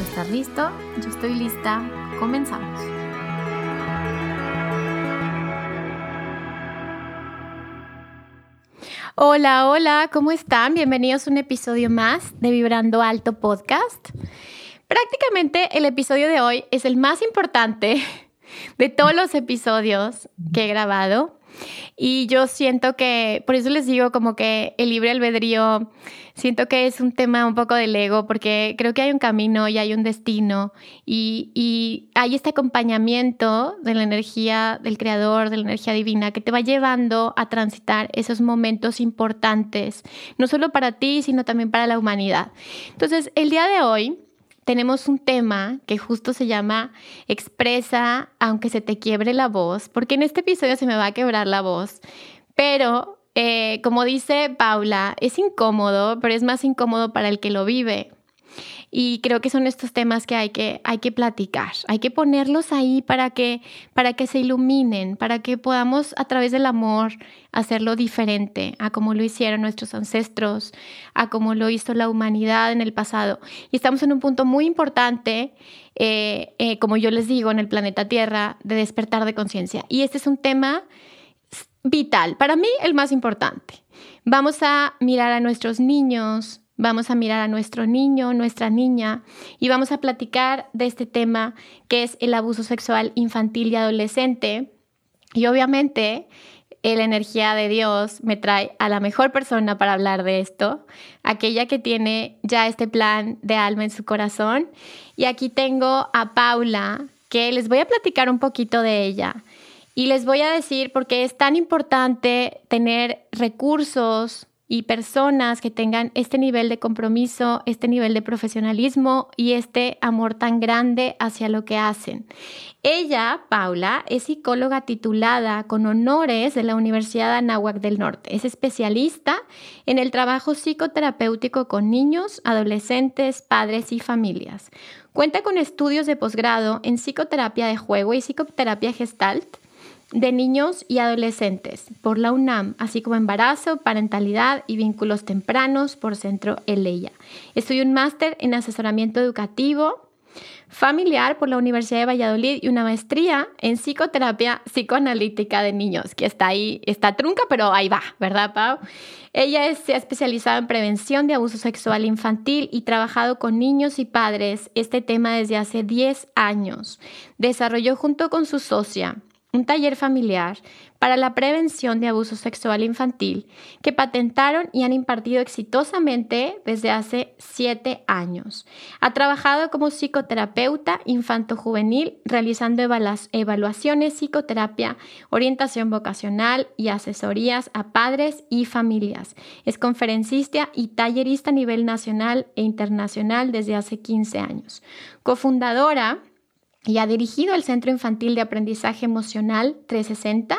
Estás listo, yo estoy lista. Comenzamos. Hola, hola, ¿cómo están? Bienvenidos a un episodio más de Vibrando Alto Podcast. Prácticamente el episodio de hoy es el más importante de todos los episodios que he grabado y yo siento que, por eso les digo como que el libre albedrío, siento que es un tema un poco del ego, porque creo que hay un camino y hay un destino y, y hay este acompañamiento de la energía del creador, de la energía divina, que te va llevando a transitar esos momentos importantes, no solo para ti, sino también para la humanidad. Entonces, el día de hoy tenemos un tema que justo se llama Expresa aunque se te quiebre la voz, porque en este episodio se me va a quebrar la voz, pero eh, como dice Paula, es incómodo, pero es más incómodo para el que lo vive. Y creo que son estos temas que hay que, hay que platicar, hay que ponerlos ahí para que, para que se iluminen, para que podamos a través del amor hacerlo diferente a como lo hicieron nuestros ancestros, a como lo hizo la humanidad en el pasado. Y estamos en un punto muy importante, eh, eh, como yo les digo, en el planeta Tierra, de despertar de conciencia. Y este es un tema vital, para mí el más importante. Vamos a mirar a nuestros niños, Vamos a mirar a nuestro niño, nuestra niña y vamos a platicar de este tema que es el abuso sexual infantil y adolescente. Y obviamente la energía de Dios me trae a la mejor persona para hablar de esto, aquella que tiene ya este plan de alma en su corazón. Y aquí tengo a Paula, que les voy a platicar un poquito de ella. Y les voy a decir por qué es tan importante tener recursos, y personas que tengan este nivel de compromiso, este nivel de profesionalismo y este amor tan grande hacia lo que hacen. Ella, Paula, es psicóloga titulada con honores de la Universidad Anáhuac del Norte. Es especialista en el trabajo psicoterapéutico con niños, adolescentes, padres y familias. Cuenta con estudios de posgrado en psicoterapia de juego y psicoterapia gestalt de niños y adolescentes por la UNAM, así como embarazo, parentalidad y vínculos tempranos por Centro Eleya. Estudió un máster en asesoramiento educativo familiar por la Universidad de Valladolid y una maestría en psicoterapia psicoanalítica de niños, que está ahí, está trunca, pero ahí va, ¿verdad, Pau? Ella se ha especializado en prevención de abuso sexual infantil y trabajado con niños y padres este tema desde hace 10 años. Desarrolló junto con su socia un taller familiar para la prevención de abuso sexual infantil que patentaron y han impartido exitosamente desde hace siete años. Ha trabajado como psicoterapeuta infanto-juvenil realizando evaluaciones, psicoterapia, orientación vocacional y asesorías a padres y familias. Es conferencista y tallerista a nivel nacional e internacional desde hace 15 años. Cofundadora y ha dirigido el Centro Infantil de Aprendizaje Emocional 360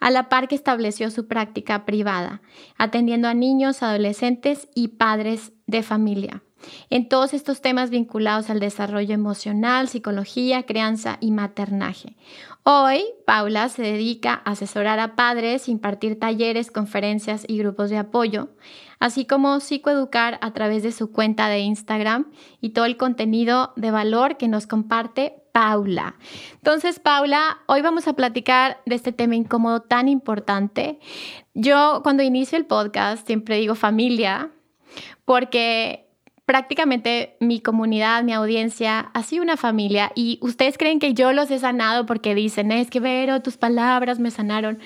a la par que estableció su práctica privada, atendiendo a niños, adolescentes y padres de familia. En todos estos temas vinculados al desarrollo emocional, psicología, crianza y maternaje. Hoy, Paula se dedica a asesorar a padres, impartir talleres, conferencias y grupos de apoyo, así como psicoeducar a través de su cuenta de Instagram y todo el contenido de valor que nos comparte Paula. Entonces, Paula, hoy vamos a platicar de este tema incómodo tan importante. Yo cuando inicio el podcast siempre digo familia, porque prácticamente mi comunidad, mi audiencia, ha sido una familia y ustedes creen que yo los he sanado porque dicen, es que Vero, tus palabras me sanaron,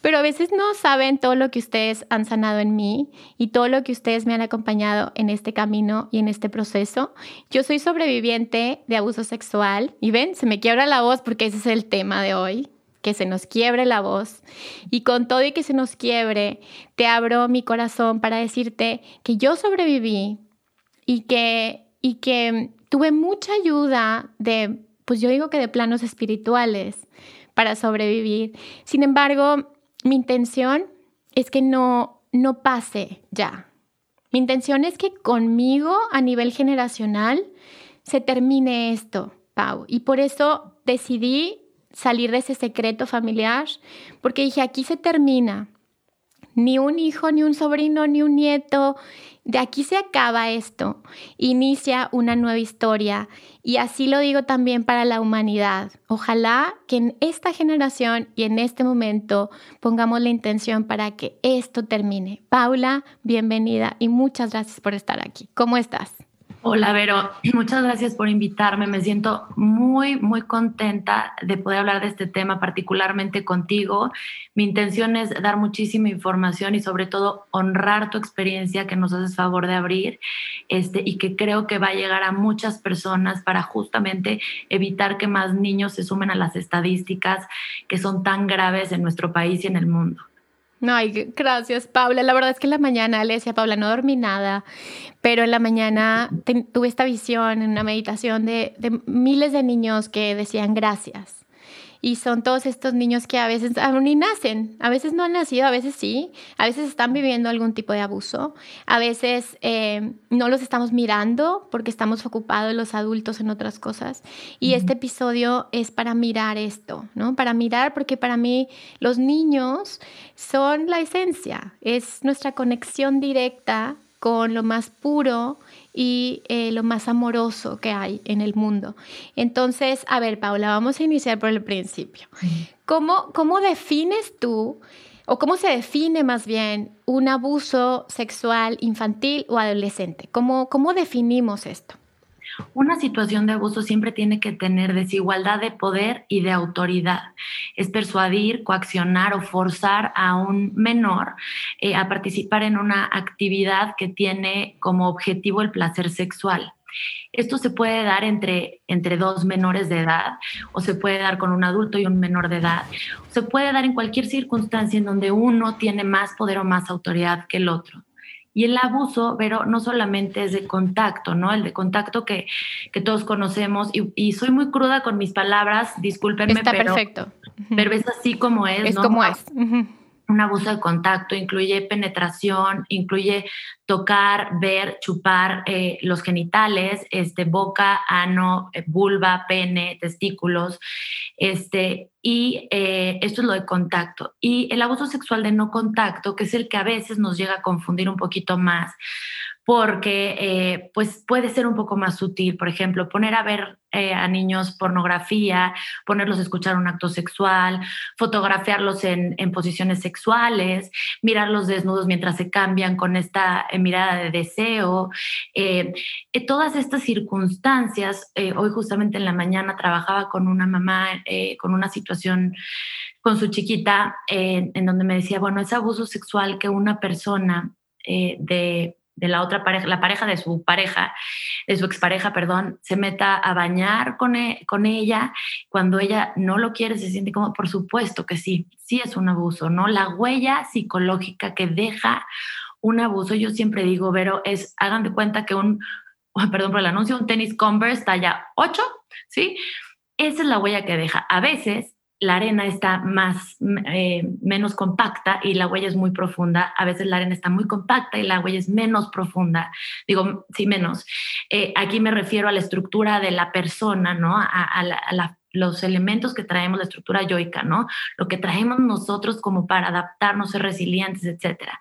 pero a veces no saben todo lo que ustedes han sanado en mí y todo lo que ustedes me han acompañado en este camino y en este proceso. Yo soy sobreviviente de abuso sexual y ven, se me quiebra la voz porque ese es el tema de hoy que se nos quiebre la voz. Y con todo y que se nos quiebre, te abro mi corazón para decirte que yo sobreviví, y que, y que tuve mucha ayuda de, pues yo digo que de planos espirituales para sobrevivir. Sin embargo, mi intención es que no, no pase ya. Mi intención es que conmigo a nivel generacional se termine esto, Pau. Y por eso decidí salir de ese secreto familiar, porque dije, aquí se termina. Ni un hijo, ni un sobrino, ni un nieto, de aquí se acaba esto, inicia una nueva historia y así lo digo también para la humanidad. Ojalá que en esta generación y en este momento pongamos la intención para que esto termine. Paula, bienvenida y muchas gracias por estar aquí. ¿Cómo estás? Hola, Vero. Muchas gracias por invitarme. Me siento muy, muy contenta de poder hablar de este tema, particularmente contigo. Mi intención es dar muchísima información y sobre todo honrar tu experiencia que nos haces favor de abrir este, y que creo que va a llegar a muchas personas para justamente evitar que más niños se sumen a las estadísticas que son tan graves en nuestro país y en el mundo. Ay, gracias, Paula. La verdad es que en la mañana le decía, Paula, no dormí nada, pero en la mañana tuve esta visión en una meditación de, de miles de niños que decían gracias y son todos estos niños que a veces aún ni nacen, a veces no han nacido, a veces sí, a veces están viviendo algún tipo de abuso, a veces eh, no los estamos mirando porque estamos ocupados los adultos en otras cosas. Y este episodio es para mirar esto, ¿no? Para mirar porque para mí los niños son la esencia, es nuestra conexión directa con lo más puro y eh, lo más amoroso que hay en el mundo. Entonces, a ver, Paula, vamos a iniciar por el principio. ¿Cómo, cómo defines tú, o cómo se define más bien, un abuso sexual infantil o adolescente? ¿Cómo, cómo definimos esto? Una situación de abuso siempre tiene que tener desigualdad de poder y de autoridad. Es persuadir, coaccionar o forzar a un menor eh, a participar en una actividad que tiene como objetivo el placer sexual. Esto se puede dar entre, entre dos menores de edad o se puede dar con un adulto y un menor de edad. Se puede dar en cualquier circunstancia en donde uno tiene más poder o más autoridad que el otro. Y el abuso, pero no solamente es de contacto, ¿no? El de contacto que, que todos conocemos. Y, soy muy cruda con mis palabras, discúlpenme, Está perfecto. Pero es así como es, es como es un abuso de contacto, incluye penetración, incluye tocar, ver, chupar eh, los genitales, este, boca, ano, eh, vulva, pene, testículos, este, y eh, esto es lo de contacto. Y el abuso sexual de no contacto, que es el que a veces nos llega a confundir un poquito más, porque eh, pues puede ser un poco más sutil. Por ejemplo, poner a ver eh, a niños pornografía, ponerlos a escuchar un acto sexual, fotografiarlos en, posiciones sexuales, mirarlos desnudos mientras se cambian con esta eh, mirada de deseo. todas estas circunstancias, hoy justamente en la mañana trabajaba con una mamá con una situación con su chiquita, en donde me decía, bueno, es abuso sexual que una persona de de la otra pareja, la pareja de su pareja, de su expareja, perdón, se meta a bañar con, e, con ella, cuando ella no lo quiere, se siente como, por supuesto que sí, sí es un abuso, ¿no? La huella psicológica que deja un abuso, yo siempre digo, pero es, hagan de cuenta que un, perdón por el anuncio, un tenis Converse talla 8, ¿sí? Esa es la huella que deja. A veces la arena está más, eh, menos compacta y la huella es muy profunda. A veces la arena está muy compacta y la huella es menos profunda. Digo, sí, menos. Eh, aquí me refiero a la estructura de la persona, ¿no? A, los elementos que traemos, la estructura yoica, ¿no? Lo que traemos nosotros como para adaptarnos, ser resilientes, etcétera.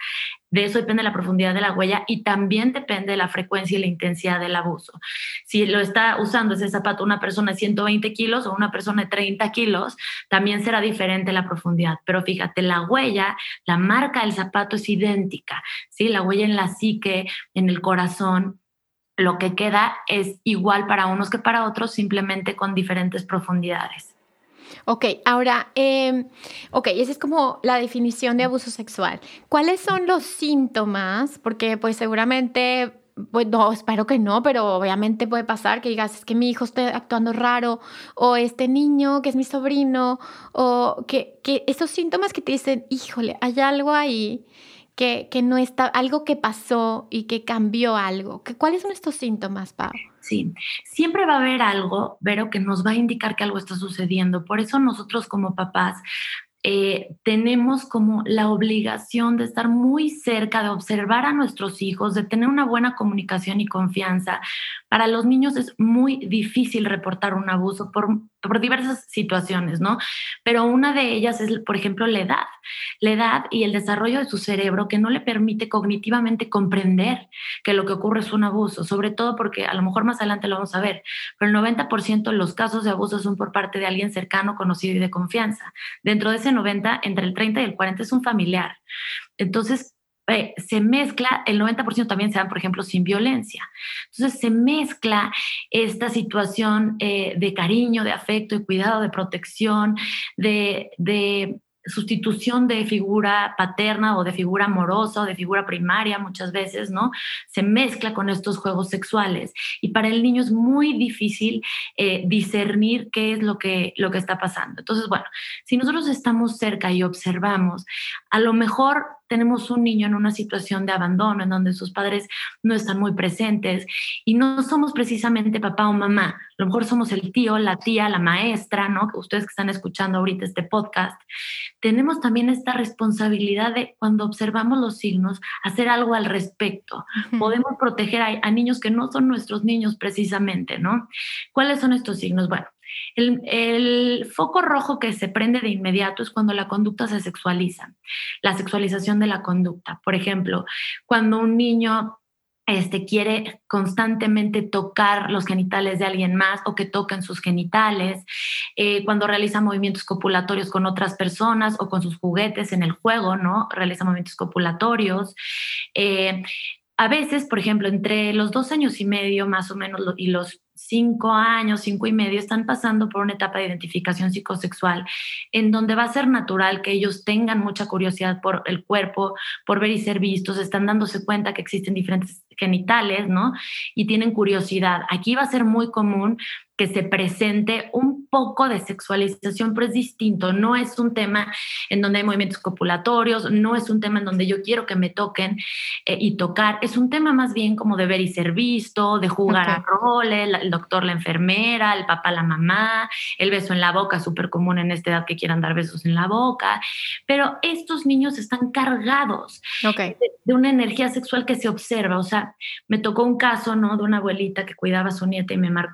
De eso depende la profundidad de la huella y también depende de la frecuencia y la intensidad del abuso. Si lo está usando ese zapato una persona de 120 kilos o una persona de 30 kilos, también será diferente la profundidad. Pero fíjate, la huella, la marca del zapato es idéntica, ¿sí? La huella en la psique, en el corazón, lo que queda es igual para unos que para otros, simplemente con diferentes profundidades. Ok, ahora, eh, ok, esa es como la definición de abuso sexual. ¿Cuáles son los síntomas? Porque pues seguramente pues no, espero que no, pero obviamente puede pasar que digas, es que mi hijo esté actuando raro, o este niño que es mi sobrino, o que esos síntomas que te dicen, híjole, hay algo ahí que, que no está, algo que pasó y que cambió algo. ¿Cuáles son estos síntomas, Pau? Sí, siempre va a haber algo, pero que nos va a indicar que algo está sucediendo. Por eso nosotros como papás eh, tenemos como la obligación de estar muy cerca, de observar a nuestros hijos, de tener una buena comunicación y confianza. Para los niños es muy difícil reportar un abuso por, por diversas situaciones, ¿no? Pero una de ellas es, por ejemplo, la edad. La edad y el desarrollo de su cerebro que no le permite cognitivamente comprender que lo que ocurre es un abuso, sobre todo porque a lo mejor más adelante lo vamos a ver, pero el 90% de los casos de abuso son por parte de alguien cercano, conocido y de confianza. Dentro de ese 90, entre el 30 y el 40 es un familiar. Entonces, eh, se mezcla, el 90% también se dan, por ejemplo, sin violencia. Entonces se mezcla esta situación eh, de cariño, de afecto, de cuidado, de protección, de, sustitución de figura paterna o de figura amorosa o de figura primaria muchas veces, ¿no? Se mezcla con estos juegos sexuales y para el niño es muy difícil eh, discernir qué es lo que, lo que está pasando. Entonces, bueno, si nosotros estamos cerca y observamos, a lo mejor tenemos un niño en una situación de abandono, en donde sus padres no están muy presentes y no somos precisamente papá o mamá, a lo mejor somos el tío, la tía, la maestra, ¿no? Ustedes que están escuchando ahorita este podcast, tenemos también esta responsabilidad de cuando observamos los signos, hacer algo al respecto. Podemos proteger a, a niños que no son nuestros niños precisamente, ¿no? ¿Cuáles son estos signos? Bueno, el, foco rojo que se prende de inmediato es cuando la conducta se sexualiza, la sexualización de la conducta. Por ejemplo, cuando un niño este, quiere constantemente tocar los genitales de alguien más o que toquen sus genitales, eh, cuando realiza movimientos copulatorios con otras personas o con sus juguetes en el juego, ¿no? Realiza movimientos copulatorios. Eh, a veces, por ejemplo, entre los dos años y medio más o menos y los cinco años, cinco y medio, están pasando por una etapa de identificación psicosexual en donde va a ser natural que ellos tengan mucha curiosidad por el cuerpo, por ver y ser vistos, están dándose cuenta que existen diferentes genitales, ¿no? Y tienen curiosidad. Aquí va a ser muy común que se presente un poco de sexualización, pero es distinto. No es un tema en donde hay movimientos copulatorios, no es un tema en donde yo quiero que me toquen eh, y tocar. Es un tema más bien como de ver y ser visto, de jugar a roles, el doctor, la enfermera, el papá, la mamá, el beso en la boca, súper común en esta edad que quieran dar besos en la boca. Pero estos niños están cargados de, de, una energía sexual que se observa. O sea, me tocó un caso, ¿no? De una abuelita que cuidaba a su nieta y me marcó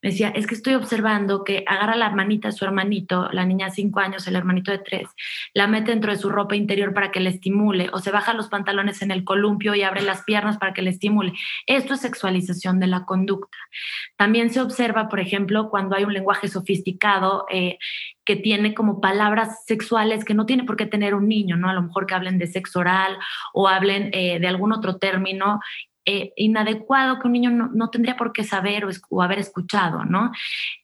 me decía, es que estoy observando que agarra la hermanita de su hermanito, la niña de cinco años, el hermanito de tres, la mete dentro de su ropa interior para que le estimule, o se baja los pantalones en el columpio y abre las piernas para que le estimule. Esto es sexualización de la conducta. También se observa, por ejemplo, cuando hay un lenguaje sofisticado eh, que tiene como palabras sexuales que no tiene por qué tener un niño, ¿no? A lo mejor que hablen de sexo oral o hablen eh, de algún otro término eh, inadecuado que un niño no, tendría por qué saber o, haber escuchado, ¿no?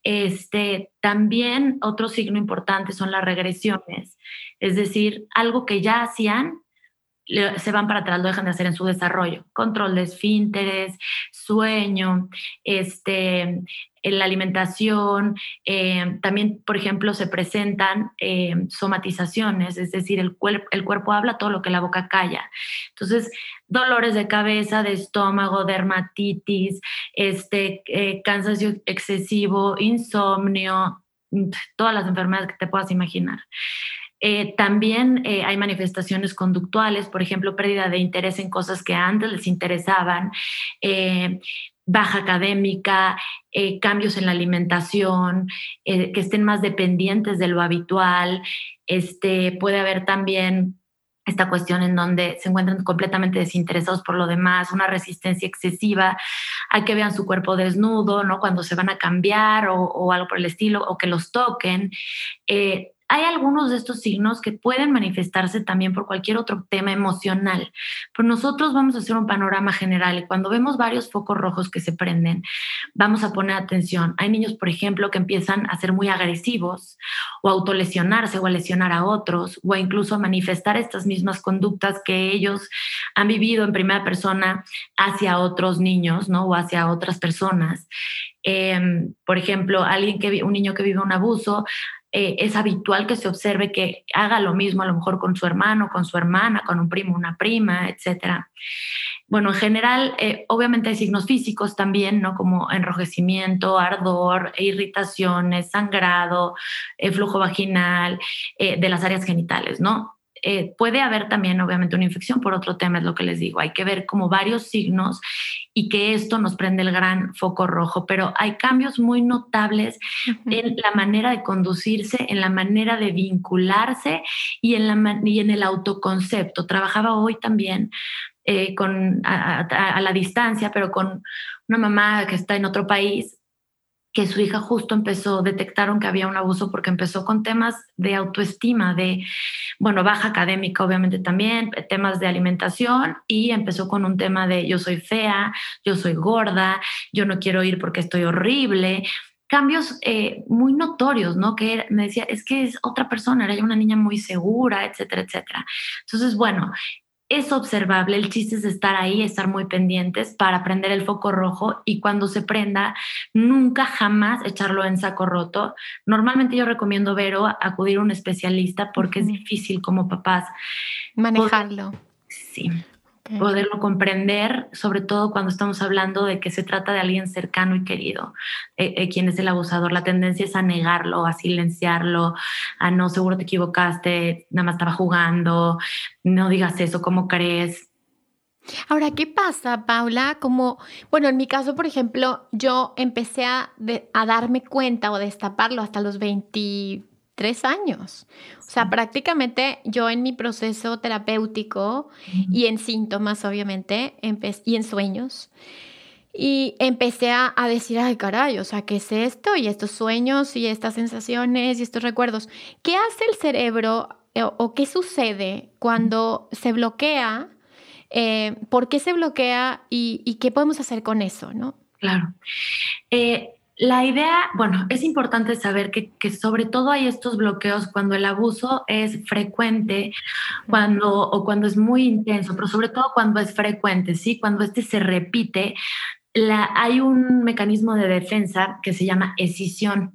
Este, también otro signo importante son las regresiones, es decir, algo que ya hacían, se van para atrás, lo dejan de hacer en su desarrollo. Control de esfínteres, sueño, este, la alimentación, eh, también, por ejemplo, se presentan eh, somatizaciones, es decir, el, el cuerpo habla todo lo que la boca calla. Entonces, dolores de cabeza, de estómago, dermatitis, este, eh, cansancio excesivo, insomnio, todas las enfermedades que te puedas imaginar. También hay manifestaciones conductuales, por ejemplo, pérdida de interés en cosas que antes les interesaban, baja académica, eh, cambios en la alimentación, eh, que estén más dependientes de lo habitual. Este, puede haber también esta cuestión en donde se encuentran completamente desinteresados por lo demás, una resistencia excesiva a que vean su cuerpo desnudo, ¿no? Cuando se van a cambiar o, algo por el estilo, o que los toquen. Eh, hay algunos de estos signos que pueden manifestarse también por cualquier otro tema emocional, pero nosotros vamos a hacer un panorama general y cuando vemos varios focos rojos que se prenden, vamos a poner atención. Hay niños, por ejemplo, que empiezan a ser muy agresivos o autolesionarse o a lesionar a otros o incluso a manifestar estas mismas conductas que ellos han vivido en primera persona hacia otros niños, ¿no? O hacia otras personas. Em, por ejemplo, alguien que un niño que vive un abuso eh, es habitual que se observe que haga lo mismo a lo mejor con su hermano, con su hermana, con un primo, una prima, etcétera. Bueno, en general, eh, obviamente hay signos físicos también, ¿no? Como enrojecimiento, ardor, irritaciones, sangrado, eh, flujo vaginal, de las áreas genitales, ¿no? Puede haber también, obviamente, una infección por otro tema, es lo que les digo. Hay que ver como varios signos y que esto nos prende el gran foco rojo, pero hay cambios muy notables en la manera de conducirse, en la manera de vincularse y en, la, y en el autoconcepto. Trabajaba hoy también eh, con, a la distancia, pero con una mamá que está en otro país que su hija justo empezó, detectaron que había un abuso porque empezó con temas de autoestima, de, bueno, baja académica obviamente también, temas de alimentación y empezó con un tema de yo soy fea, yo soy gorda, yo no quiero ir porque estoy horrible, cambios eh, muy notorios, ¿no? Que me decía, es que es otra persona, era una niña muy segura, etcétera, etcétera. Entonces, bueno, es observable, el chiste es estar ahí, estar muy pendientes para prender el foco rojo y cuando se prenda, nunca jamás echarlo en saco roto. Normalmente yo recomiendo, Vero, acudir a un especialista porque es difícil como papás manejarlo. sí poderlo comprender, sobre todo cuando estamos hablando de que se trata de alguien cercano y querido, eh, eh, quien es el abusador. La tendencia es a negarlo, a silenciarlo, a no, seguro te equivocaste, nada más estaba jugando, no digas eso, ¿cómo crees? Ahora, ¿qué pasa, Paula? Como, bueno, en mi caso, por ejemplo, yo empecé a, a darme cuenta o destaparlo hasta los 20 tres años. O sea, prácticamente yo en mi proceso terapéutico y en síntomas, obviamente, y en sueños, y empecé a, decir, ay, caray, o sea, ¿qué es esto? Y estos sueños y estas sensaciones y estos recuerdos. ¿Qué hace el cerebro eh, o, qué sucede cuando se bloquea? Eh, ¿Por qué se bloquea y, qué podemos hacer con eso, no? Claro. Eh, la idea, bueno, es importante saber que, sobre todo hay estos bloqueos cuando el abuso es frecuente, cuando o cuando es muy intenso, pero sobre todo cuando es frecuente, ¿sí? Cuando este se repite, hay un mecanismo de defensa que se llama escisión.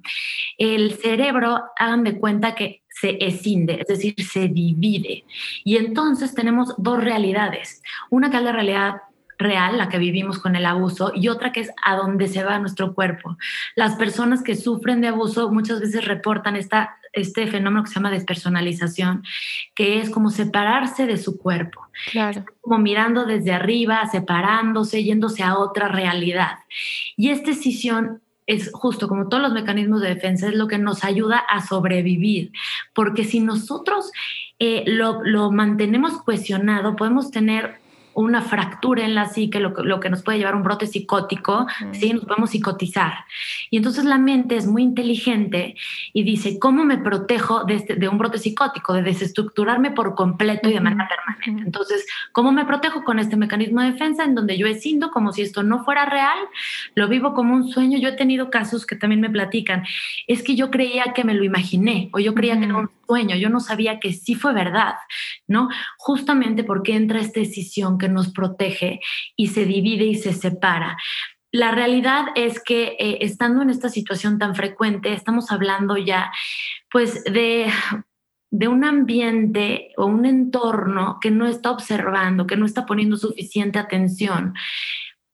El cerebro, hagan de cuenta que se escinde, es decir, se divide. Y entonces tenemos dos realidades. Una que es la realidad real, la que vivimos con el abuso, y otra que es a dónde se va nuestro cuerpo. Las personas que sufren de abuso muchas veces reportan esta, este fenómeno que se llama despersonalización, que es como separarse de su cuerpo. Claro. Como mirando desde arriba, separándose, yéndose a otra realidad. Y esta decisión es justo como todos los mecanismos de defensa, es lo que nos ayuda a sobrevivir. Porque si nosotros eh, lo, lo mantenemos cuestionado, podemos tener una fractura en la psique, lo, lo que nos puede llevar a un brote psicótico, ¿sí? Nos podemos psicotizar. Y entonces la mente es muy inteligente y dice, ¿cómo me protejo de, este, de un brote psicótico, de desestructurarme por completo y de manera permanente? Entonces, ¿cómo me protejo con este mecanismo de defensa en donde yo escindo como si esto no fuera real? Lo vivo como un sueño. Yo he tenido casos que también me platican, es que yo creía que me lo imaginé o yo creía que era un sueño, yo no sabía que sí fue verdad, ¿no? Justamente porque entra esta decisión que nos protege y se divide y se separa. La realidad es que eh, estando en esta situación tan frecuente, estamos hablando ya pues de de un ambiente o un entorno que no está observando, que no está poniendo suficiente atención,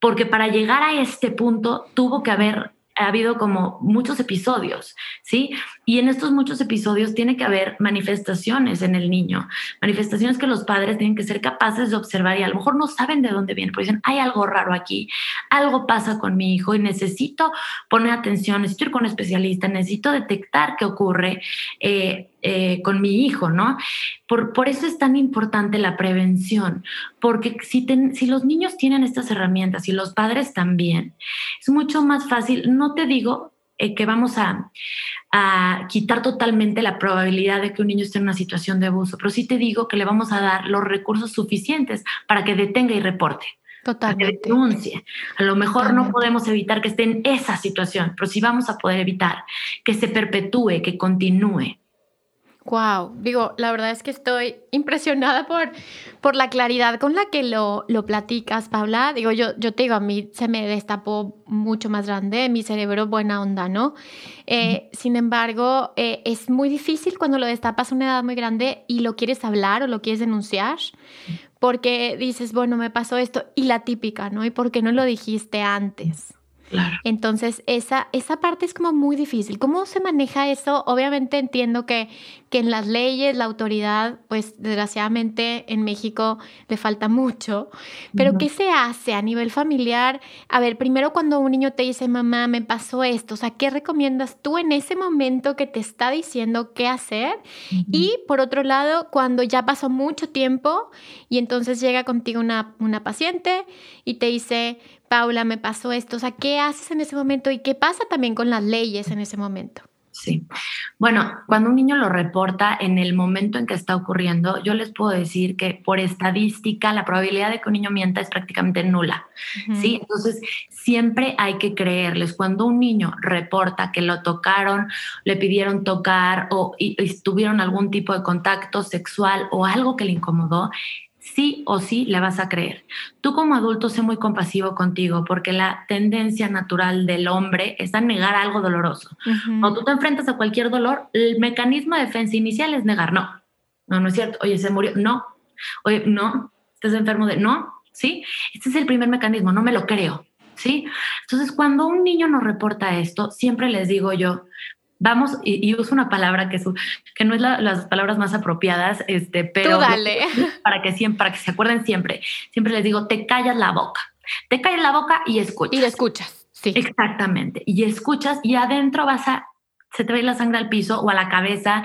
porque para llegar a este punto tuvo que haber ha habido como muchos episodios, ¿sí? Y en estos muchos episodios tiene que haber manifestaciones en el niño, manifestaciones que los padres tienen que ser capaces de observar y a lo mejor no saben de dónde viene, porque dicen, hay algo raro aquí, algo pasa con mi hijo y necesito poner atención, necesito ir con un especialista, necesito detectar qué ocurre. Eh, eh, con mi hijo, ¿no? Por, por, eso es tan importante la prevención, porque si, si los niños tienen estas herramientas y los padres también, es mucho más fácil, no te digo eh, que vamos a, a quitar totalmente la probabilidad de que un niño esté en una situación de abuso, pero sí te digo que le vamos a dar los recursos suficientes para que detenga y reporte. Totalmente. Que denuncie. A lo mejor no podemos evitar que esté en esa situación, pero sí vamos a poder evitar que se perpetúe, que continúe. Wow, digo, la verdad es que estoy impresionada por, por la claridad con la que lo, lo platicas, Paula. Digo, yo, yo te digo, a mí se me destapó mucho más grande, mi cerebro buena onda, ¿no? Eh, sin embargo, eh, es muy difícil cuando lo destapas a una edad muy grande y lo quieres hablar o lo quieres denunciar, porque dices, bueno, me pasó esto, y la típica, ¿no? ¿Y por qué no lo dijiste antes? Entonces, esa, esa parte es como muy difícil. ¿Cómo se maneja eso? Obviamente entiendo que, que en las leyes, la autoridad, pues desgraciadamente en México le falta mucho, pero ¿qué se hace a nivel familiar? A ver, primero cuando un niño te dice, mamá, me pasó esto, o sea, ¿qué recomiendas tú en ese momento que te está diciendo qué hacer? Y por otro lado, cuando ya pasó mucho tiempo y entonces llega contigo una, una paciente y te dice, Paula, me pasó esto. O sea, ¿qué haces en ese momento y qué pasa también con las leyes en ese momento? Sí. Bueno, cuando un niño lo reporta en el momento en que está ocurriendo, yo les puedo decir que por estadística la probabilidad de que un niño mienta es prácticamente nula. Sí, entonces siempre hay que creerles. Cuando un niño reporta que lo tocaron, le pidieron tocar o tuvieron algún tipo de contacto sexual o algo que le incomodó, sí o sí le vas a creer. Tú como adulto sé muy compasivo contigo porque la tendencia natural del hombre es a negar algo doloroso. Cuando tú te enfrentas a cualquier dolor, el mecanismo de defensa inicial es negar. No, no, no es cierto. Oye, se murió. No. Oye, no. Estás enfermo de... No. ¿Sí? Este es el primer mecanismo. No me lo creo. ¿Sí? Entonces, cuando un niño nos reporta esto, siempre les digo yo, vamos, y, uso una palabra que, que no es las palabras más apropiadas, este, pero dale. Para, que siempre, para que se acuerden siempre, siempre les digo, te callas la boca, te callas la boca y escuchas. Y escuchas, sí. Exactamente, y escuchas y adentro vas a se te va a ir la sangre al piso o a la cabeza,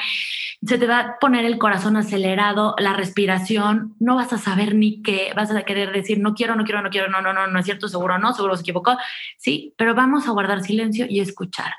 se te va a poner el corazón acelerado, la respiración, no vas a saber ni qué, vas a querer decir, no quiero, no quiero, no quiero, no, no, no, no es cierto, seguro no, seguro se equivocó, sí, pero vamos a guardar silencio y escuchar.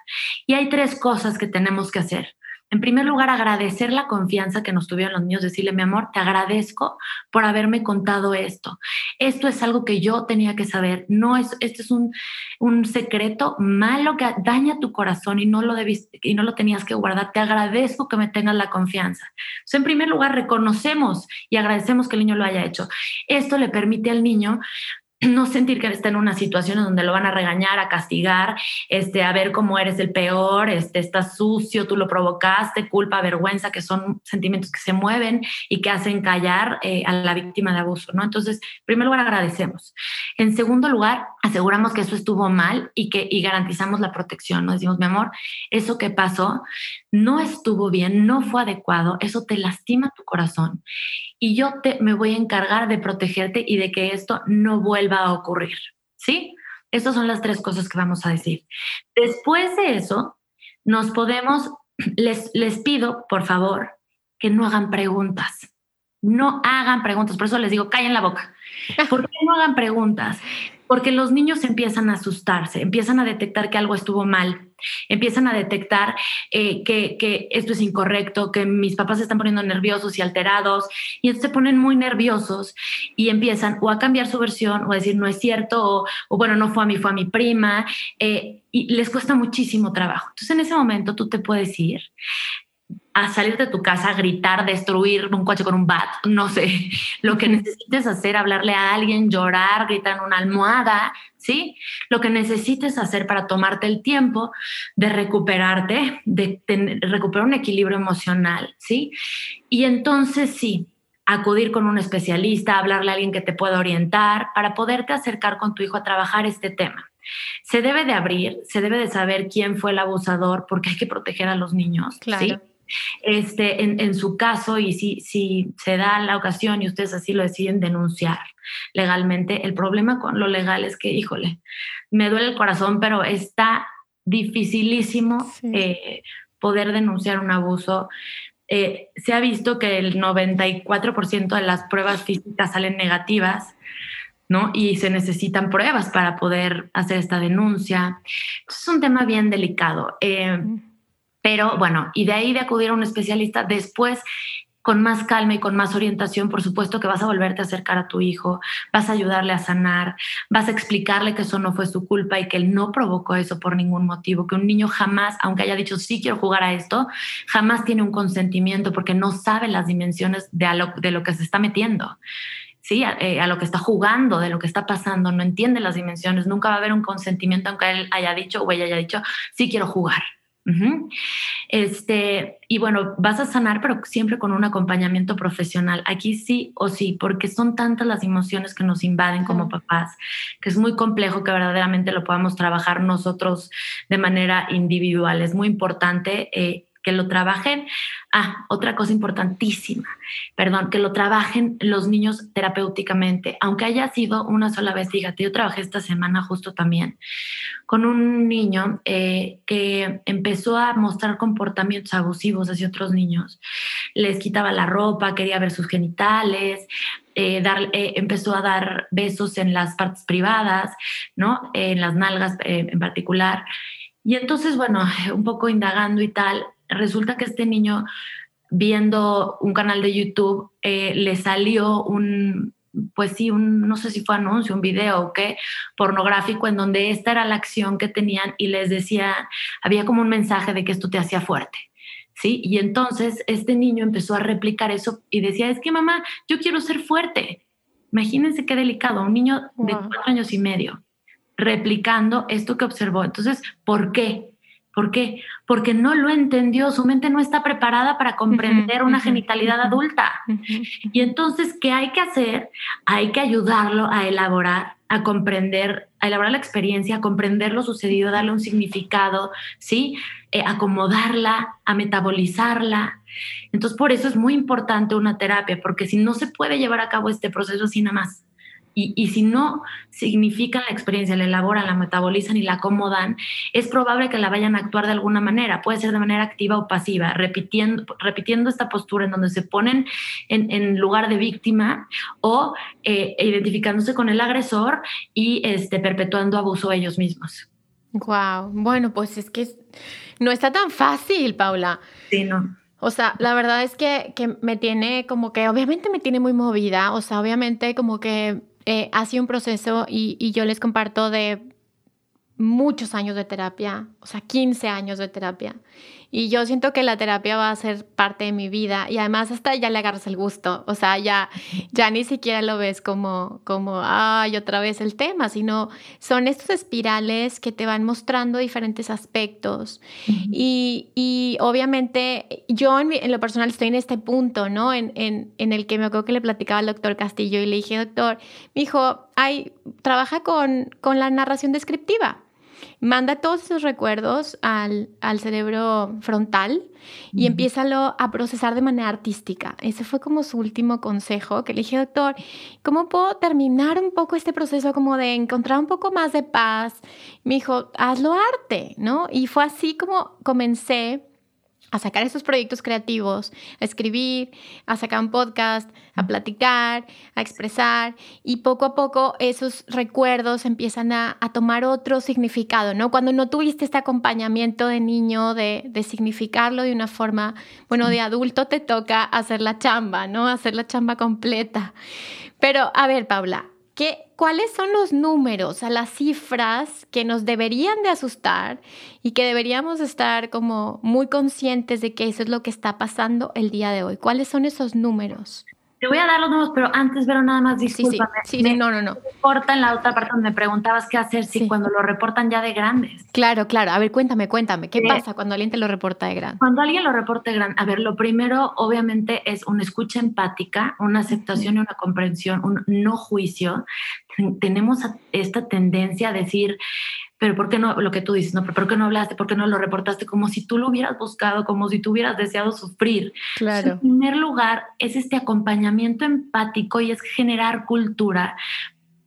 Y hay tres cosas que tenemos que hacer. En primer lugar, agradecer la confianza que nos tuvieron los niños, decirle, mi amor, te agradezco por haberme contado esto. Esto es algo que yo tenía que saber. No es, este es un, un secreto malo que daña tu corazón y no lo debiste, y no lo tenías que guardar. Te agradezco que me tengas la confianza. Entonces, en primer lugar, reconocemos y agradecemos que el niño lo haya hecho. Esto le permite al niño no sentir que está en una situación donde lo van a regañar, a castigar, este, a ver cómo eres el peor, este, estás sucio, tú lo provocaste, culpa, vergüenza, que son sentimientos que se mueven y que hacen callar eh, a la víctima de abuso, ¿no? Entonces, en primer lugar, agradecemos. En segundo lugar, aseguramos que eso estuvo mal y que y garantizamos la protección, ¿no? Decimos, mi amor, eso que pasó no estuvo bien, no fue adecuado, eso te lastima tu corazón y yo te, me voy a encargar de protegerte y de que esto no vuelva a ocurrir, ¿sí? Estas son las tres cosas que vamos a decir. Después de eso, nos podemos, les, les pido, por favor, que no hagan preguntas. No hagan preguntas, por eso les digo, callen la boca. ¿Por qué no hagan preguntas? Porque los niños empiezan a asustarse, empiezan a detectar que algo estuvo mal, empiezan a detectar eh, que, esto es incorrecto, que mis papás se están poniendo nerviosos y alterados, y se ponen muy nerviosos y empiezan o a cambiar su versión o a decir no es cierto, o, bueno, no fue a mí, fue a mi prima, eh, y les cuesta muchísimo trabajo. Entonces en ese momento tú te puedes ir a salir de tu casa, gritar, destruir un coche con un bat, no sé, lo que necesites hacer, hablarle a alguien, llorar, gritar en una almohada, ¿sí? Lo que necesites hacer para tomarte el tiempo de recuperarte, de, recuperar un equilibrio emocional, ¿sí? Y entonces sí, acudir con un especialista, hablarle a alguien que te pueda orientar para poderte acercar con tu hijo a trabajar este tema. Se debe de abrir, se debe de saber quién fue el abusador porque hay que proteger a los niños. Claro. Este, en, su caso, y si, si se da la ocasión y ustedes así lo deciden denunciar legalmente, el problema con lo legal es que, híjole, me duele el corazón, pero está dificilísimo eh, poder denunciar un abuso. Eh, se ha visto que el 94% de las pruebas físicas salen negativas ¿no? Y se necesitan pruebas para poder hacer esta denuncia. Es un tema bien delicado. Eh, pero bueno, y de ahí de acudir a un especialista, después con más calma y con más orientación, por supuesto que vas a volverte a acercar a tu hijo, vas a ayudarle a sanar, vas a explicarle que eso no fue su culpa y que él no provocó eso por ningún motivo, que un niño jamás, aunque haya dicho sí quiero jugar a esto, jamás tiene un consentimiento porque no sabe las dimensiones de, lo, de lo que se está metiendo. ¿sí? Eh, a, lo que está jugando, de lo que está pasando, no entiende las dimensiones, nunca va a haber un consentimiento aunque él haya dicho o ella haya dicho, sí quiero jugar. Este, y bueno, vas a sanar, pero siempre con un acompañamiento profesional. Aquí sí o sí, porque son tantas las emociones que nos invaden como papás, que es muy complejo que verdaderamente lo podamos trabajar nosotros de manera individual. Es muy importante eh, que lo trabajen. Ah, otra cosa importantísima, perdón, que lo trabajen los niños terapéuticamente, aunque haya sido una sola vez. Fíjate, yo trabajé esta semana justo también con un niño eh, que empezó a mostrar comportamientos abusivos hacia otros niños. Les quitaba la ropa, quería ver sus genitales, eh, dar, eh, empezó a dar besos en las partes privadas, ¿no? en las nalgas en particular. Y entonces, bueno, un poco indagando y tal, resulta que este niño viendo un canal de YouTube eh, le salió un, pues sí, un, no sé si fue anuncio, un video o qué, pornográfico en donde esta era la acción que tenían y les decía, había como un mensaje de que esto te hacía fuerte. ¿Sí? Y entonces este niño empezó a replicar eso y decía, es que mamá, yo quiero ser fuerte. Imagínense qué delicado, un niño de cuatro años y medio replicando esto que observó. Entonces, ¿por qué? ¿Por qué? Porque no lo entendió, su mente no está preparada para comprender una genitalidad adulta. Y entonces, ¿qué hay que hacer? Hay que ayudarlo a elaborar, a comprender, a elaborar la experiencia, a comprender lo sucedido, darle un significado, ¿sí? Eh, acomodarla, a metabolizarla. Entonces, por eso es muy importante una terapia, porque si no se puede llevar a cabo este proceso así nada más, y, si no significan la experiencia, la elaboran, la metabolizan y la acomodan, es probable que la vayan a actuar de alguna manera. Puede ser de manera activa o pasiva, repitiendo, repitiendo esta postura en donde se ponen en, lugar de víctima o eh, identificándose con el agresor y este, perpetuando abuso ellos mismos. Wow, bueno, pues es que no está tan fácil, Paula. Sí, no. O sea, la verdad es que, que, me tiene como que, obviamente me tiene muy movida, o sea, obviamente como que eh, ha sido un proceso y, y yo les comparto de muchos años de terapia, o sea, 15 años de terapia. Y yo siento que la terapia va a ser parte de mi vida y además hasta ya le agarras el gusto, o sea, ya, ya ni siquiera lo ves como, como, ay, otra vez el tema, sino son estos espirales que te van mostrando diferentes aspectos. y, y, obviamente yo en, lo personal estoy en este punto, ¿no? En, en, en, el que me acuerdo que le platicaba al doctor Castillo y le dije, doctor, mi hijo, ay, trabaja con, con la narración descriptiva manda todos esos recuerdos al, cerebro frontal y empieza a procesar de manera artística. Ese fue como su último consejo que le dije, doctor, ¿cómo puedo terminar un poco este proceso como de encontrar un poco más de paz? Me dijo, hazlo arte, ¿no? Y fue así como comencé a sacar esos proyectos creativos, a escribir, a sacar un podcast, a platicar, a expresar y poco a poco esos recuerdos empiezan a, tomar otro significado, ¿no? Cuando no tuviste este acompañamiento de niño, de, de, significarlo de una forma, bueno, de adulto te toca hacer la chamba, ¿no? Hacer la chamba completa. Pero, a ver, Paula, ¿Qué, ¿Cuáles son los números, a las cifras que nos deberían de asustar y que deberíamos estar como muy conscientes de que eso es lo que está pasando el día de hoy? ¿Cuáles son esos números? Te voy a dar los números, pero antes, pero nada más, discúlpame. Sí, sí, no, no, no. Reporta en la otra parte donde me preguntabas qué hacer si cuando lo reportan ya de grandes. Claro, claro. A ver, cuéntame, cuéntame. ¿Qué pasa cuando alguien te lo reporta de grande? Cuando alguien lo reporta de grande, a ver, lo primero, obviamente, es una escucha empática, una aceptación y una comprensión, un no juicio. Tenemos esta tendencia a decir, pero ¿por qué no, lo que tú dices, no, pero ¿por qué no hablaste? ¿Por qué no lo reportaste? Como si tú lo hubieras buscado, como si tú hubieras deseado sufrir. Claro. en primer lugar, es este acompañamiento empático y es generar cultura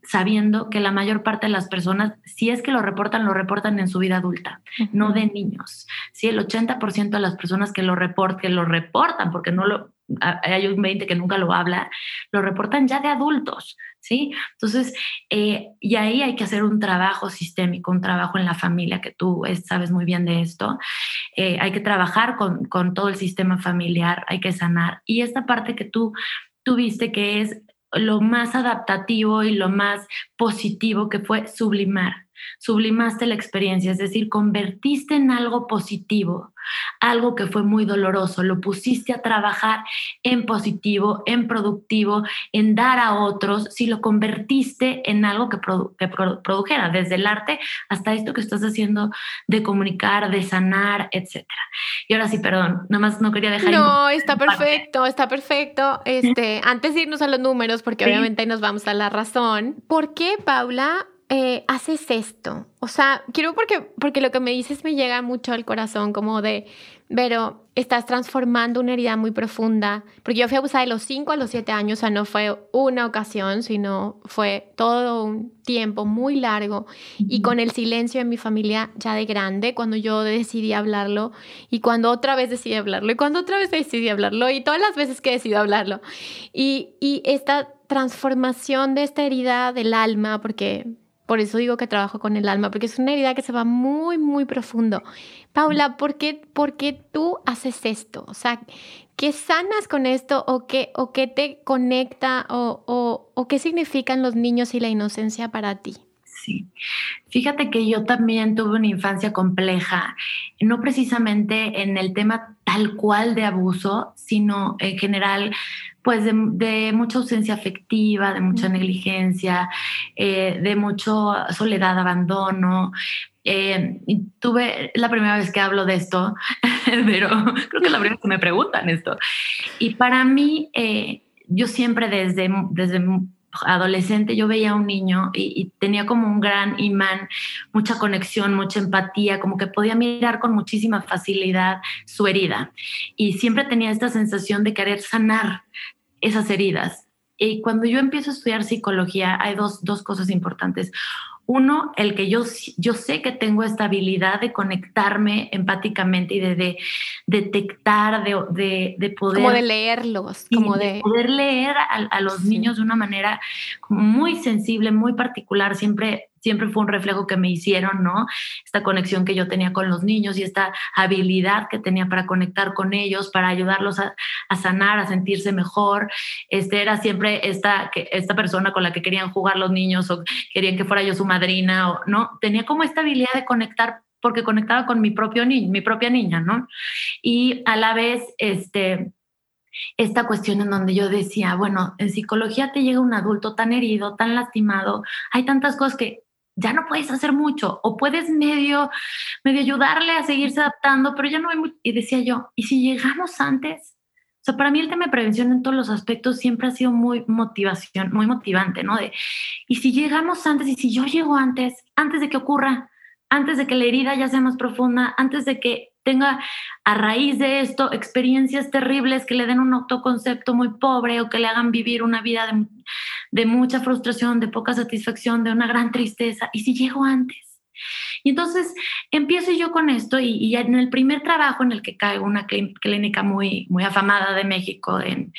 sabiendo que la mayor parte de las personas, si es que lo reportan, lo reportan en su vida adulta, no de niños. Sí, el 80% de las personas que lo, report, que lo reportan, porque no lo, hay un 20 que nunca lo habla, lo reportan ya de adultos, ¿sí? Entonces, eh, y ahí hay que hacer un trabajo sistémico, un trabajo en la familia, que tú sabes muy bien de esto. Eh, hay que trabajar con, con todo el sistema familiar, hay que sanar. Y esta parte que tú tuviste, que es lo más adaptativo y lo más positivo que fue sublimar. Sublimaste la experiencia, es decir, convertiste en algo positivo algo que fue muy doloroso, lo pusiste a trabajar en positivo, en productivo, en dar a otros, si lo convertiste en algo que, produjera, desde el arte hasta esto que estás haciendo de comunicar, de sanar, etc. Y ahora sí, perdón, nada más no quería dejar... No, está perfecto, está perfecto. Este, antes de irnos a los números, porque obviamente ahí nos vamos a la razón, ¿por qué, Paula, eh, haces esto? O sea, quiero porque, porque lo que me dices me llega mucho al corazón, como de, pero estás transformando una herida muy profunda, porque yo fui abusada de los 5 a los 7 años, o sea, no fue una ocasión, sino fue todo un tiempo muy largo y con el silencio de mi familia ya de grande, cuando yo decidí hablarlo y cuando otra vez decidí hablarlo y cuando otra vez decidí hablarlo y todas las veces que decidí hablarlo. Y, y esta transformación de esta herida del alma, porque por eso digo que trabajo con el alma, porque es una herida que se va muy, muy profundo. Paula, ¿por qué, por qué tú haces esto? O sea, ¿qué sanas con esto o qué, o qué te conecta o, o, o qué significan los niños y la inocencia para ti? Sí. Fíjate que yo también tuve una infancia compleja, no precisamente en el tema tal cual de abuso, sino en general pues de, mucha ausencia afectiva, de mucha negligencia, eh, de mucho soledad, abandono. Eh, tuve la primera vez que hablo de esto, pero creo que es la primera vez que me preguntan esto. Y para mí, eh, yo siempre desde, desde adolescente yo veía a un niño y, y, tenía como un gran imán, mucha conexión, mucha empatía, como que podía mirar con muchísima facilidad su herida. Y siempre tenía esta sensación de querer sanar esas heridas. Y cuando yo empiezo a estudiar psicología, hay dos, dos cosas importantes. Uno, el que yo, yo sé que tengo esta habilidad de conectarme empáticamente y de, detectar, de, de, poder... Como de leerlos, como de... poder leer a, los niños de una manera muy sensible, muy particular. Siempre siempre fue un reflejo que me hicieron, ¿no? Esta conexión que yo tenía con los niños y esta habilidad que tenía para conectar con ellos, para ayudarlos a, sanar, a sentirse mejor. Este era siempre esta, esta persona con la que querían jugar los niños o querían que fuera yo su madrina, o, ¿no? Tenía como esta habilidad de conectar porque conectaba con mi propio niño, mi propia niña, ¿no? Y a la vez, este, esta cuestión en donde yo decía, bueno, en psicología te llega un adulto tan herido, tan lastimado, hay tantas cosas que ya no puedes hacer mucho o puedes medio, medio ayudarle a seguirse adaptando, pero ya no hay mucho. Y decía yo, ¿y si llegamos antes? O sea, para mí el tema de prevención en todos los aspectos siempre ha sido muy motivación, muy motivante, ¿no? De, y si llegamos antes, y si yo llego antes, antes de que ocurra, antes de que la herida ya sea más profunda, antes de que tenga a raíz de esto experiencias terribles que le den un autoconcepto muy pobre o que le hagan vivir una vida de, de mucha frustración, de poca satisfacción, de una gran tristeza. ¿Y si llego antes? Y entonces empiezo yo con esto y, en el primer trabajo en el que caigo, una clínica muy, muy afamada de México en,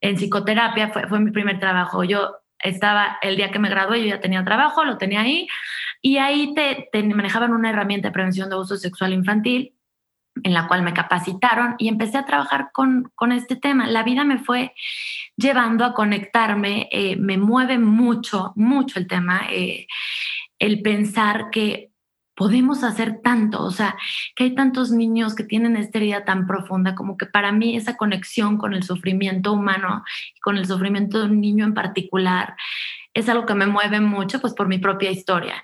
en psicoterapia, fue, fue, mi primer trabajo. Yo estaba, el día que me gradué, yo ya tenía trabajo, lo tenía ahí, y ahí te, te manejaban una herramienta de prevención de abuso sexual infantil en la cual me capacitaron y empecé a trabajar con, con este tema. La vida me fue llevando a conectarme, eh, me mueve mucho, mucho el tema, eh, el pensar que podemos hacer tanto, o sea, que hay tantos niños que tienen esta herida tan profunda, como que para mí esa conexión con el sufrimiento humano, con el sufrimiento de un niño en particular, es algo que me mueve mucho, pues por mi propia historia.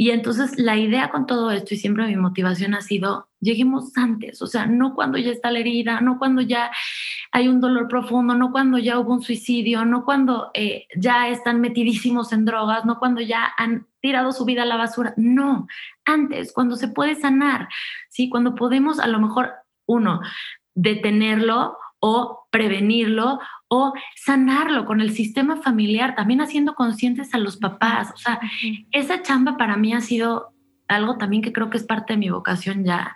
Y entonces la idea con todo esto y siempre mi motivación ha sido, lleguemos antes, o sea, no cuando ya está la herida, no cuando ya hay un dolor profundo, no cuando ya hubo un suicidio, no cuando eh, ya están metidísimos en drogas, no cuando ya han tirado su vida a la basura, no, antes, cuando se puede sanar, ¿sí? Cuando podemos a lo mejor, uno, detenerlo o prevenirlo o sanarlo con el sistema familiar, también haciendo conscientes a los papás. O sea, esa chamba para mí ha sido algo también que creo que es parte de mi vocación ya,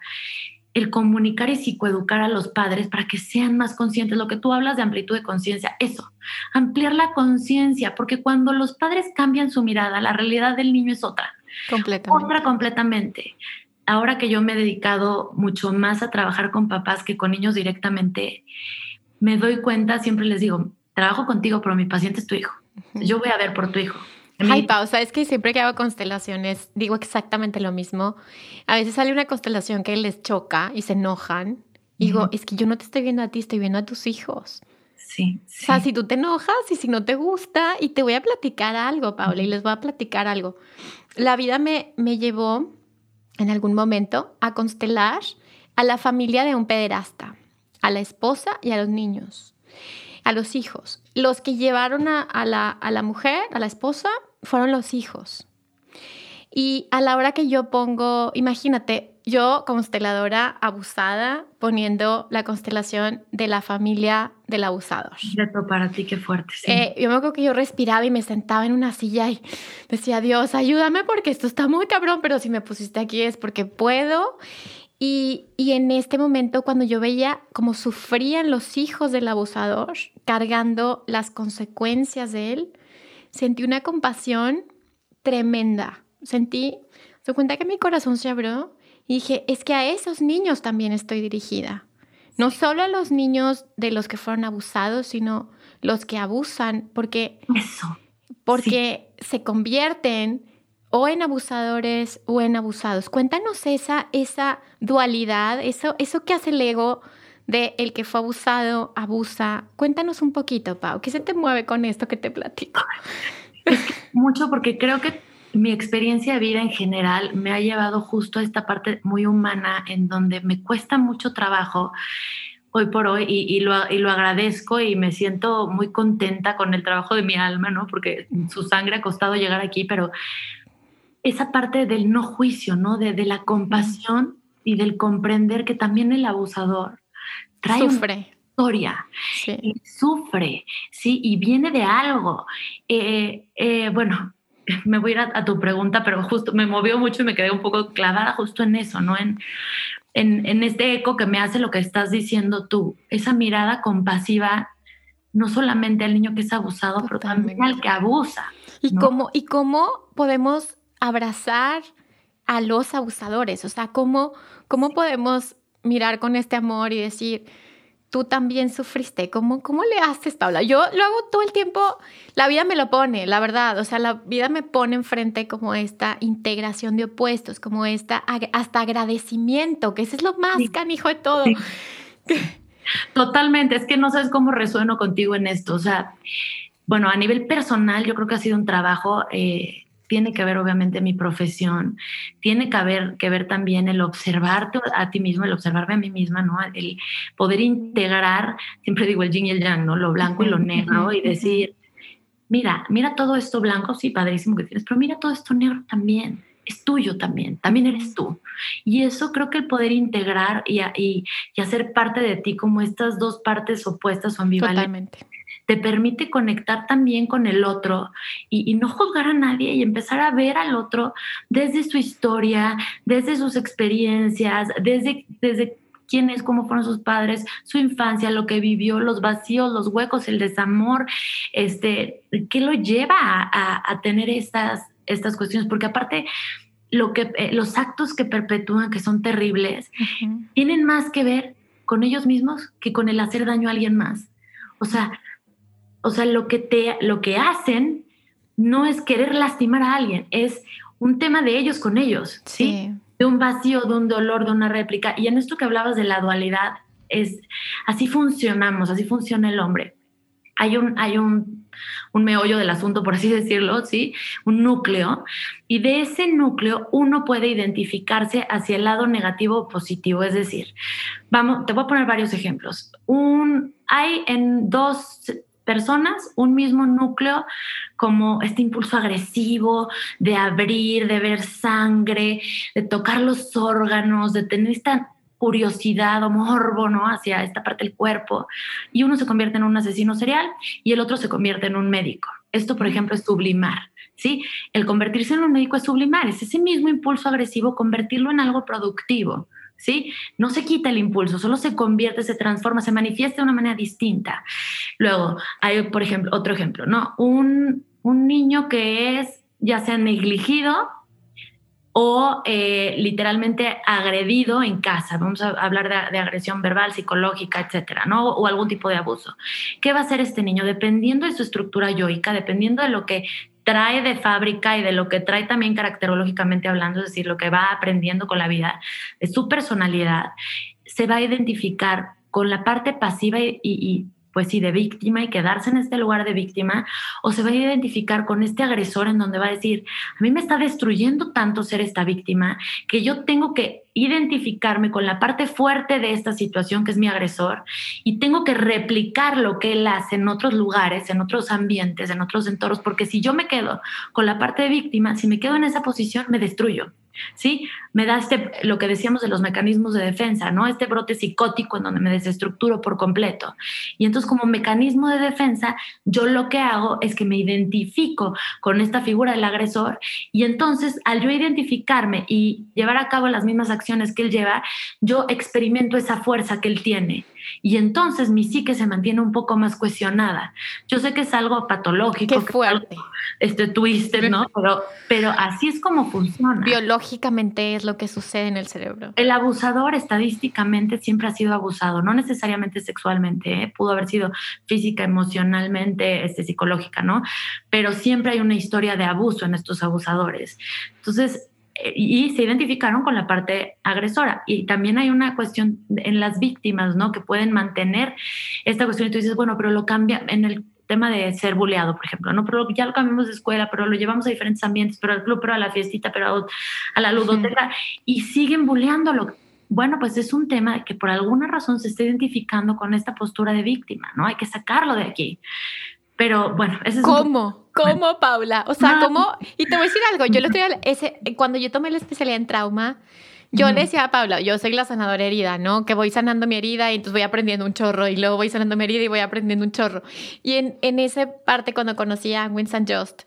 el comunicar y psicoeducar a los padres para que sean más conscientes. Lo que tú hablas de amplitud de conciencia, eso, ampliar la conciencia, porque cuando los padres cambian su mirada, la realidad del niño es otra. Completamente. Otra completamente. Ahora que yo me he dedicado mucho más a trabajar con papás que con niños directamente, me doy cuenta, siempre les digo, trabajo contigo, pero mi paciente es tu hijo. Yo voy a ver por tu hijo. Ay, pausa, es que siempre que hago constelaciones digo exactamente lo mismo. A veces sale una constelación que les choca y se enojan. Digo, es que yo no te estoy viendo a ti, estoy viendo a tus hijos. Sí, sí. O sea, si tú te enojas y si no te gusta, y te voy a platicar algo, Paula, y les voy a platicar algo. La vida me, me llevó en algún momento a constelar a la familia de un pederasta, a la esposa y a los niños, a los hijos. Los que llevaron a, la, a la mujer, a la esposa, fueron los hijos. Y a la hora que yo pongo, imagínate, yo consteladora abusada poniendo la constelación de la familia del abusador. Reto para ti, qué fuerte. Eh, yo me acuerdo que yo respiraba y me sentaba en una silla y decía, Dios, ayúdame porque esto está muy cabrón, pero si me pusiste aquí es porque puedo. Y, y en este momento, cuando yo veía cómo sufrían los hijos del abusador, cargando las consecuencias de él, sentí una compasión tremenda. Sentí, se cuenta que mi corazón se abrió y dije, es que a esos niños también estoy dirigida. No solo a los niños de los que fueron abusados, sino los que abusan, porque, Eso. porque se convierten o en abusadores o en abusados. Cuéntanos esa, esa dualidad, eso, eso que hace el ego de el que fue abusado, abusa. Cuéntanos un poquito, Pau, ¿qué se te mueve con esto que te platico? Mucho porque creo que mi experiencia de vida en general me ha llevado justo a esta parte muy humana en donde me cuesta mucho trabajo hoy por hoy y, lo, y, lo, agradezco y me siento muy contenta con el trabajo de mi alma, ¿no? Porque su sangre ha costado llegar aquí, pero esa parte del no juicio, ¿no? De, de la compasión y del comprender que también el abusador trae Sufre. una historia Sí. y sufre, ¿sí? Y viene de algo. Eh, eh, bueno, me voy a ir a, a, tu pregunta, pero justo me movió mucho y me quedé un poco clavada justo en eso, ¿no? En, en, en este eco que me hace lo que estás diciendo tú, esa mirada compasiva, no solamente al niño que es abusado, pero también al que abusa. ¿Y, cómo, ¿Y cómo podemos abrazar a los abusadores? O sea, ¿cómo, cómo podemos mirar con este amor y decir, tú también sufriste. ¿Cómo, ¿Cómo le haces, Paula? Yo lo hago todo el tiempo, la vida me lo pone, la verdad. O sea, la vida me pone enfrente como esta integración de opuestos, como esta hasta agradecimiento, que ese es lo más sí. canijo de todo. Sí. Totalmente, es que no sabes cómo resueno contigo en esto. O sea, bueno, a nivel personal, yo creo que ha sido un trabajo. Eh, tiene que ver obviamente mi profesión, tiene que ver, que ver también el observarte a ti mismo, el observarme a mí misma, ¿no? El poder integrar, siempre digo el yin y el yang, ¿no? Lo blanco y lo negro y decir, mira, mira todo esto blanco, sí, padrísimo que tienes, pero mira todo esto negro también, es tuyo también, también eres tú. Y eso creo que el poder integrar y, y, y hacer parte de ti como estas dos partes opuestas o ambivalentes. Totalmente te permite conectar también con el otro y, y, no juzgar a nadie y empezar a ver al otro desde su historia, desde sus experiencias, desde, desde quién es, cómo fueron sus padres, su infancia, lo que vivió, los vacíos, los huecos, el desamor, este, qué lo lleva a, a, a tener estas, estas cuestiones, porque aparte lo que, eh, los actos que perpetúan, que son terribles, uh -huh. tienen más que ver con ellos mismos que con el hacer daño a alguien más. O sea, o sea, lo que, te, lo que hacen no es querer lastimar a alguien, es un tema de ellos con ellos, ¿sí? sí. De un vacío, de un dolor, de una réplica. Y en esto que hablabas de la dualidad, es así funcionamos, así funciona el hombre. Hay un, hay un, un meollo del asunto, por así decirlo, ¿sí? Un núcleo. Y de ese núcleo uno puede identificarse hacia el lado negativo o positivo. Es decir, vamos, te voy a poner varios ejemplos. Un, hay en dos personas un mismo núcleo como este impulso agresivo de abrir, de ver sangre, de tocar los órganos, de tener esta curiosidad o morbo, ¿no? Hacia esta parte del cuerpo. Y uno se convierte en un asesino serial y el otro se convierte en un médico. Esto, por ejemplo, es sublimar. ¿Sí? El convertirse en un médico es sublimar, es ese mismo impulso agresivo, convertirlo en algo productivo. ¿sí? No se quita el impulso, solo se convierte, se transforma, se manifiesta de una manera distinta. Luego, hay, por ejemplo, otro ejemplo, ¿no? Un, niño que es ya sea negligido o eh, literalmente agredido en casa. Vamos a hablar de, agresión verbal, psicológica, etcétera, ¿no? O algún tipo de abuso. ¿Qué va a hacer este niño? Dependiendo de su estructura yoica, dependiendo de lo que trae de fábrica y de lo que trae también caracterológicamente hablando, es decir, lo que va aprendiendo con la vida, de su personalidad, se va a identificar con la parte pasiva y, pues sí, de víctima y quedarse en este lugar de víctima, o se va a identificar con este agresor en donde va a decir, a mí me está destruyendo tanto ser esta víctima que yo tengo que identificarme con la parte fuerte de esta situación que es mi agresor y tengo que replicar lo que él hace en otros lugares, en otros ambientes, en otros entornos, porque si yo me quedo con la parte de víctima, si me quedo en esa posición, me destruyo. ¿Sí? Me da este, lo que decíamos de los mecanismos de defensa, ¿no? Este brote psicótico en donde me desestructuro por completo. Y entonces como mecanismo de defensa, yo lo que hago es que me identifico con esta figura del agresor y entonces al yo identificarme y llevar a cabo las mismas acciones que él lleva, yo experimento esa fuerza que él tiene y entonces mi psique se mantiene un poco más cuestionada. Yo sé que es algo patológico, Qué fuerte. este twister, ¿no? Pero, pero así es como funciona. Biológicamente es lo que sucede en el cerebro. El abusador estadísticamente siempre ha sido abusado, no necesariamente sexualmente, ¿eh? pudo haber sido física, emocionalmente, este, psicológica, ¿no? Pero siempre hay una historia de abuso en estos abusadores. Entonces, y se identificaron con la parte agresora. Y también hay una cuestión en las víctimas, ¿no? Que pueden mantener esta cuestión y tú dices, bueno, pero lo cambia en el tema de ser buleado, por ejemplo, ¿no? Pero ya lo cambiamos de escuela, pero lo llevamos a diferentes ambientes, pero al club, pero a la fiestita, pero a la ludoteca, y siguen buleándolo. Bueno, pues es un tema que por alguna razón se está identificando con esta postura de víctima, ¿no? Hay que sacarlo de aquí. Pero bueno, ese es ¿Cómo? ¿Cómo, Paula? O sea, ¿cómo? Y te voy a decir algo. Yo lo estoy, ese, cuando yo tomé la especialidad en trauma, yo le decía a Paula, yo soy la sanadora herida, ¿no? Que voy sanando mi herida y entonces voy aprendiendo un chorro y luego voy sanando mi herida y voy aprendiendo un chorro. Y en, en esa parte cuando conocí a Winston Just,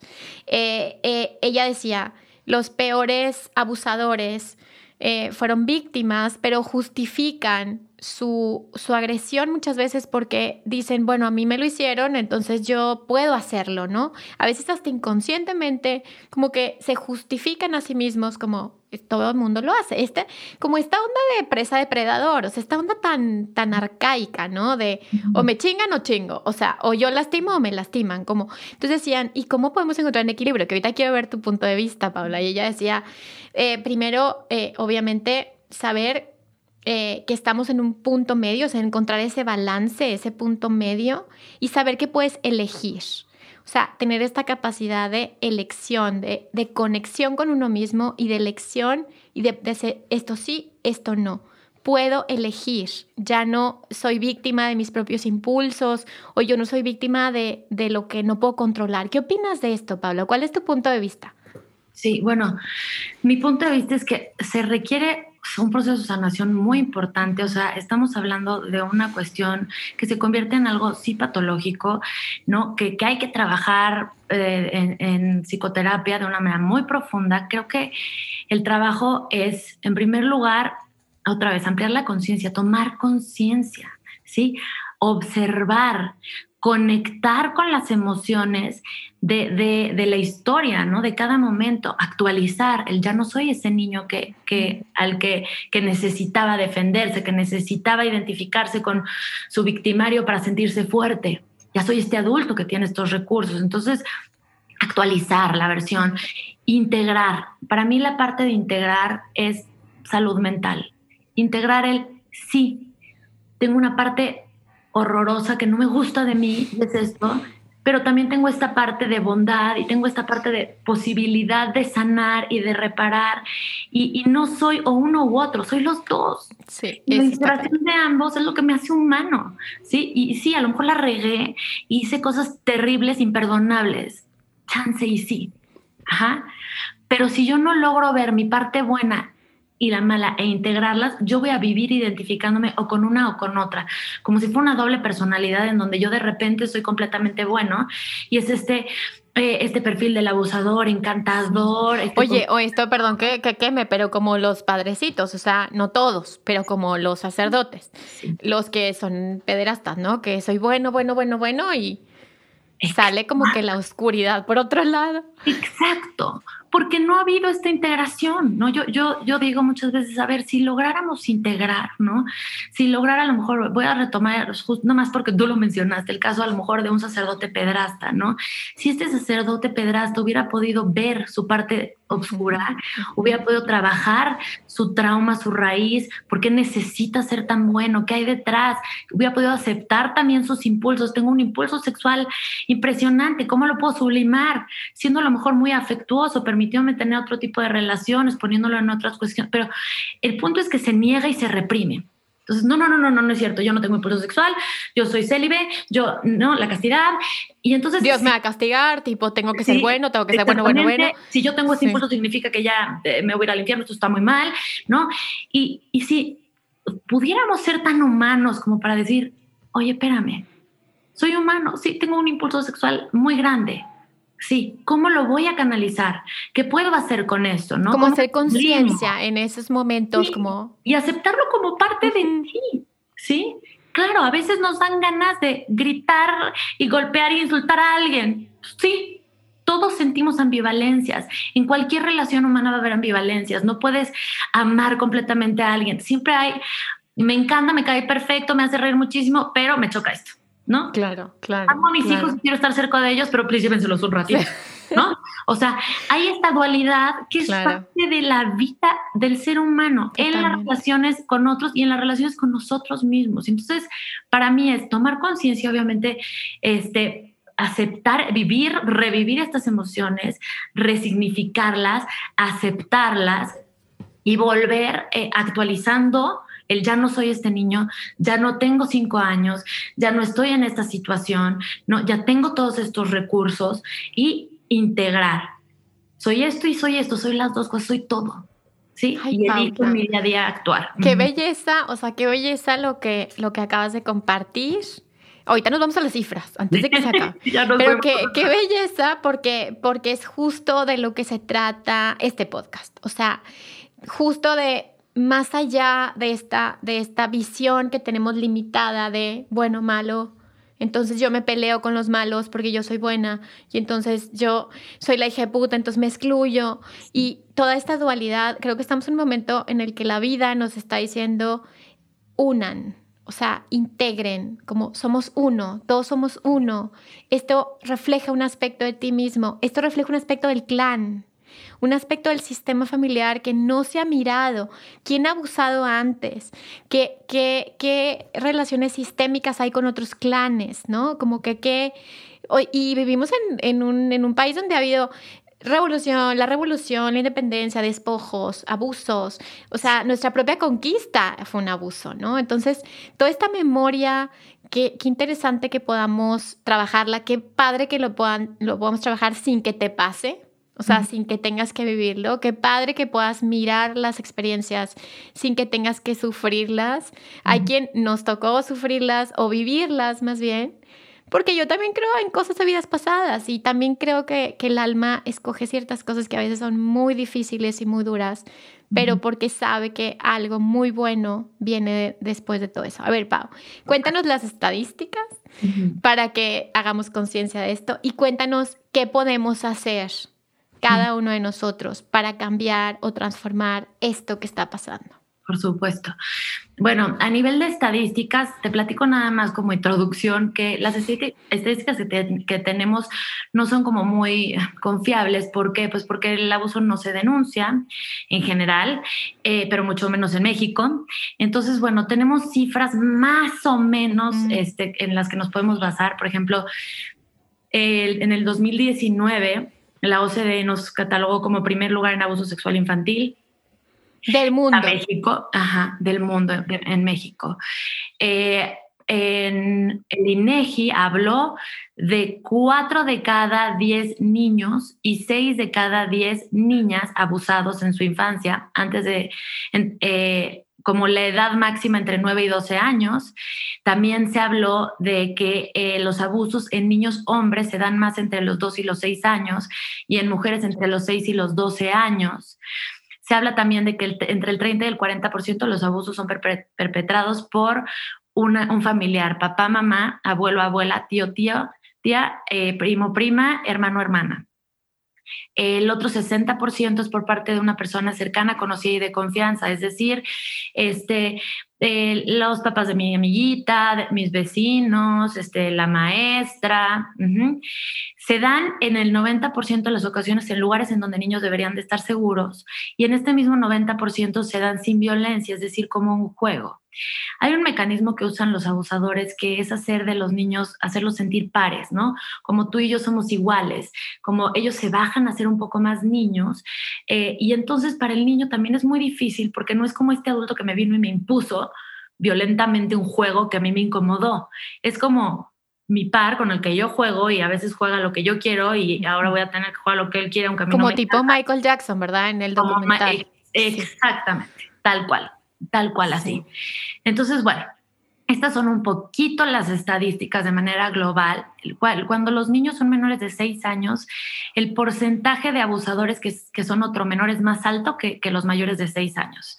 eh, eh, ella decía, los peores abusadores eh, fueron víctimas, pero justifican su, su, agresión muchas veces porque dicen, bueno, a mí me lo hicieron, entonces yo puedo hacerlo, ¿no? A veces hasta inconscientemente como que se justifican a sí mismos como todo el mundo lo hace. Este, como esta onda de presa depredador, o sea, esta onda tan, tan arcaica, ¿no? De o me chingan o chingo, o sea, o yo lastimo o me lastiman, como. Entonces decían, ¿y cómo podemos encontrar un equilibrio? Que ahorita quiero ver tu punto de vista, Paula. Y ella decía, eh, primero, eh, obviamente, saber eh, que estamos en un punto medio, o sea, encontrar ese balance, ese punto medio y saber que puedes elegir. O sea, tener esta capacidad de elección, de, conexión con uno mismo y de elección y de, de esto sí, esto no. Puedo elegir, ya no soy víctima de mis propios impulsos o yo no soy víctima de, de lo que no puedo controlar. ¿Qué opinas de esto, Pablo? ¿Cuál es tu punto de vista? Sí, bueno, mi punto de vista es que se requiere un proceso de sanación muy importante, o sea, estamos hablando de una cuestión que se convierte en algo sí patológico, ¿no? Que, hay que trabajar eh, en, psicoterapia de una manera muy profunda. Creo que el trabajo es, en primer lugar, otra vez, ampliar la conciencia, tomar conciencia, ¿sí? Observar, conectar con las emociones de, la historia, ¿no? De cada momento, actualizar. El ya no soy ese niño que, al que necesitaba defenderse, que necesitaba identificarse con su victimario para sentirse fuerte. Ya soy este adulto que tiene estos recursos. Entonces, actualizar la versión, integrar. Para mí la parte de integrar es salud mental. Integrar el sí. Tengo una parte horrorosa que no me gusta de mí, es esto, pero también tengo esta parte de bondad y tengo esta parte de posibilidad de sanar y de reparar. Y, no soy o uno u otro, soy los dos. Sí, la inspiración de ambos es lo que me hace humano, ¿sí? Y sí, a lo mejor la regué, hice cosas terribles, imperdonables, chance y sí, ajá, pero si yo no logro ver mi parte buena y la mala e integrarlas, yo voy a vivir identificándome o con una o con otra, como si fuera una doble personalidad en donde yo de repente soy completamente bueno y es este eh, este perfil del abusador, encantador. Este Oye, o esto, perdón que, que queme, pero como los padrecitos, o sea, no todos, pero como los sacerdotes, los que son pederastas, ¿no? Que soy bueno, bueno, bueno, bueno y sale como que la oscuridad por otro lado. Exacto porque no ha habido esta integración, ¿no? Yo, yo, yo digo muchas veces, a ver, si lográramos integrar, ¿no? Si lograra a lo mejor, voy a retomar, justo más porque tú lo mencionaste, el caso a lo mejor de un sacerdote pedrasta, ¿no? Si este sacerdote pedrasta hubiera podido ver su parte oscura, hubiera podido trabajar su trauma, su raíz, por qué necesita ser tan bueno, qué hay detrás, hubiera podido aceptar también sus impulsos, tengo un impulso sexual impresionante, ¿cómo lo puedo sublimar? Siendo a lo mejor muy afectuoso, permitiéndome tener otro tipo de relaciones, poniéndolo en otras cuestiones, pero el punto es que se niega y se reprime. Entonces, no, no, no, no, no, es cierto, yo no tengo impulso sexual, yo soy célibe, yo, no, la castidad. Y entonces... Dios me va a castigar, tipo, tengo que ser bueno, tengo que ser bueno, bueno, bueno. Si yo tengo ese impulso significa que ya eh, me voy a ir al infierno, esto está muy mal, ¿no? Y, y si pudiéramos ser tan humanos como para decir, oye, espérame, soy humano, sí, tengo un impulso sexual muy grande, Sí, ¿cómo lo voy a canalizar? ¿Qué puedo hacer con esto? ¿no? Como hacer conciencia en esos momentos, como... Y aceptarlo como parte de ti, ¿sí? Claro, a veces nos dan ganas de gritar y golpear e insultar a alguien. Sí, todos sentimos ambivalencias. En cualquier relación humana va a haber ambivalencias. No puedes amar completamente a alguien. Siempre hay, me encanta, me cae perfecto, me hace reír muchísimo, pero me choca esto. ¿No? Claro, claro. Amo a mis hijos y quiero estar cerca de ellos, pero please llévenselos un ratito, ¿no? O sea, hay esta dualidad que es parte de la vida del ser humano en las relaciones con otros y en las relaciones con nosotros mismos. Entonces, para mí es tomar conciencia, obviamente, este, aceptar, vivir, revivir estas emociones, resignificarlas, aceptarlas y volver eh, actualizando el ya no soy este niño, ya no tengo cinco años, ya no estoy en esta situación, no, ya tengo todos estos recursos y integrar. Soy esto y soy esto, soy las dos cosas, soy todo. Sí, y elijo mi día a día actuar. Qué belleza, o sea, qué belleza lo que, lo que acabas de compartir. Ahorita nos vamos a las cifras, antes de que se acabe. Pero qué, qué, belleza, porque, porque es justo de lo que se trata este podcast. O sea, justo de más allá de esta, de esta visión que tenemos limitada de bueno, malo, entonces yo me peleo con los malos porque yo soy buena y entonces yo soy la hija de puta, entonces me excluyo. Y toda esta dualidad, creo que estamos en un momento en el que la vida nos está diciendo, unan, o sea, integren, como somos uno, todos somos uno. Esto refleja un aspecto de ti mismo, esto refleja un aspecto del clan, un aspecto del sistema familiar que no se ha mirado, quién ha abusado antes, qué, qué, qué relaciones sistémicas hay con otros clanes, ¿no? Como que qué... Y vivimos en, en, un, en un país donde ha habido revolución, la revolución, la independencia, despojos, abusos, o sea, nuestra propia conquista fue un abuso, ¿no? Entonces, toda esta memoria, qué, qué interesante que podamos trabajarla, qué padre que lo, puedan, lo podamos trabajar sin que te pase, o sea, sin que tengas que vivirlo. Qué padre que puedas mirar las experiencias sin que tengas que sufrirlas. Hay quien nos tocó sufrirlas o vivirlas más bien. Porque yo también creo en cosas de vidas pasadas y también creo que, que el alma escoge ciertas cosas que a veces son muy difíciles y muy duras, pero porque sabe que algo muy bueno viene después de todo eso. A ver, Pau, cuéntanos las estadísticas para que hagamos conciencia de esto y cuéntanos qué podemos hacer cada uno de nosotros para cambiar o transformar esto que está pasando. Por supuesto. Bueno, a nivel de estadísticas, te platico nada más como introducción que las estadísticas que, tenemos no son como muy confiables. ¿Por qué? Pues porque el abuso no se denuncia en general, eh, pero mucho menos en México. Entonces, bueno, tenemos cifras más o menos mm. este, en las que nos podemos basar. Por ejemplo, en el 2019 la OCDE nos catalogó como primer lugar en abuso sexual infantil. Del mundo. A México, ajá, del mundo en México. Eh, en el INEGI habló de cuatro de cada diez niños y seis de cada diez niñas abusados en su infancia antes de eh, como la edad máxima entre 9 y 12 años. También se habló de que eh, los abusos en niños hombres se dan más entre los 2 y los 6 años y en mujeres entre los 6 y los 12 años. Se habla también de que entre el 30 y el 40% de los abusos son perpetrados por un familiar, papá, mamá, abuelo, abuela, tío, tío, tía, eh, primo, prima, hermano, hermana. El otro 60% es por parte de una persona cercana, conocida y de confianza, es decir, este, los papás de mi amiguita, mis vecinos, este, la maestra. Se dan en el 90% de las ocasiones en lugares en donde niños deberían de estar seguros y en este mismo 90% se dan sin violencia, es decir, como un juego. Hay un mecanismo que usan los abusadores que es hacer de los niños, hacerlos sentir pares, ¿no? Como tú y yo somos iguales, como ellos se bajan a ser un poco más niños. Eh, y entonces para el niño también es muy difícil porque no es como este adulto que me vino y me impuso violentamente un juego que a mí me incomodó. Es como mi par con el que yo juego y a veces juega lo que yo quiero y ahora voy a tener que jugar lo que él quiere aunque a mí como no tipo Michael Jackson, ¿verdad? En el documental. Exactamente, tal cual tal cual así. Entonces, bueno, estas son un poquito las estadísticas de manera global. Cuando los niños son menores de 6 años, el porcentaje de abusadores que, que son otro menor es más alto que, que, los mayores de 6 años.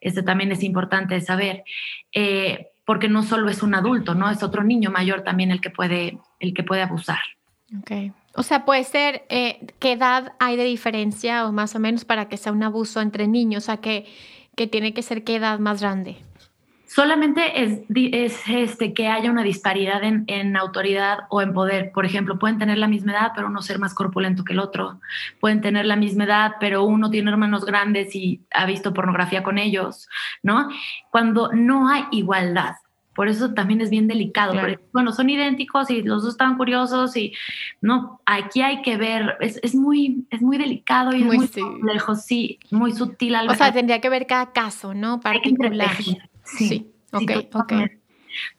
Esto también es importante saber, eh, porque no solo es un adulto, ¿no? Es otro niño mayor también el que puede, el que puede abusar. Ok. O sea, puede ser, eh, ¿qué edad hay de diferencia o más o menos para que sea un abuso entre niños? O sea, que que tiene que ser qué edad más grande? Solamente es, es este, que haya una disparidad en, en, autoridad o en poder. Por ejemplo, pueden tener la misma edad, pero uno ser más corpulento que el otro. Pueden tener la misma edad, pero uno tiene hermanos grandes y ha visto pornografía con ellos, ¿no? Cuando no hay igualdad. Por eso también es bien delicado. bueno, son idénticos y los dos estaban curiosos y no, aquí hay que ver, es, es muy, es muy delicado y muy, muy sí. muy sutil. o sea, tendría que ver cada caso, ¿no? Particular. Sí, sí. ok, ok.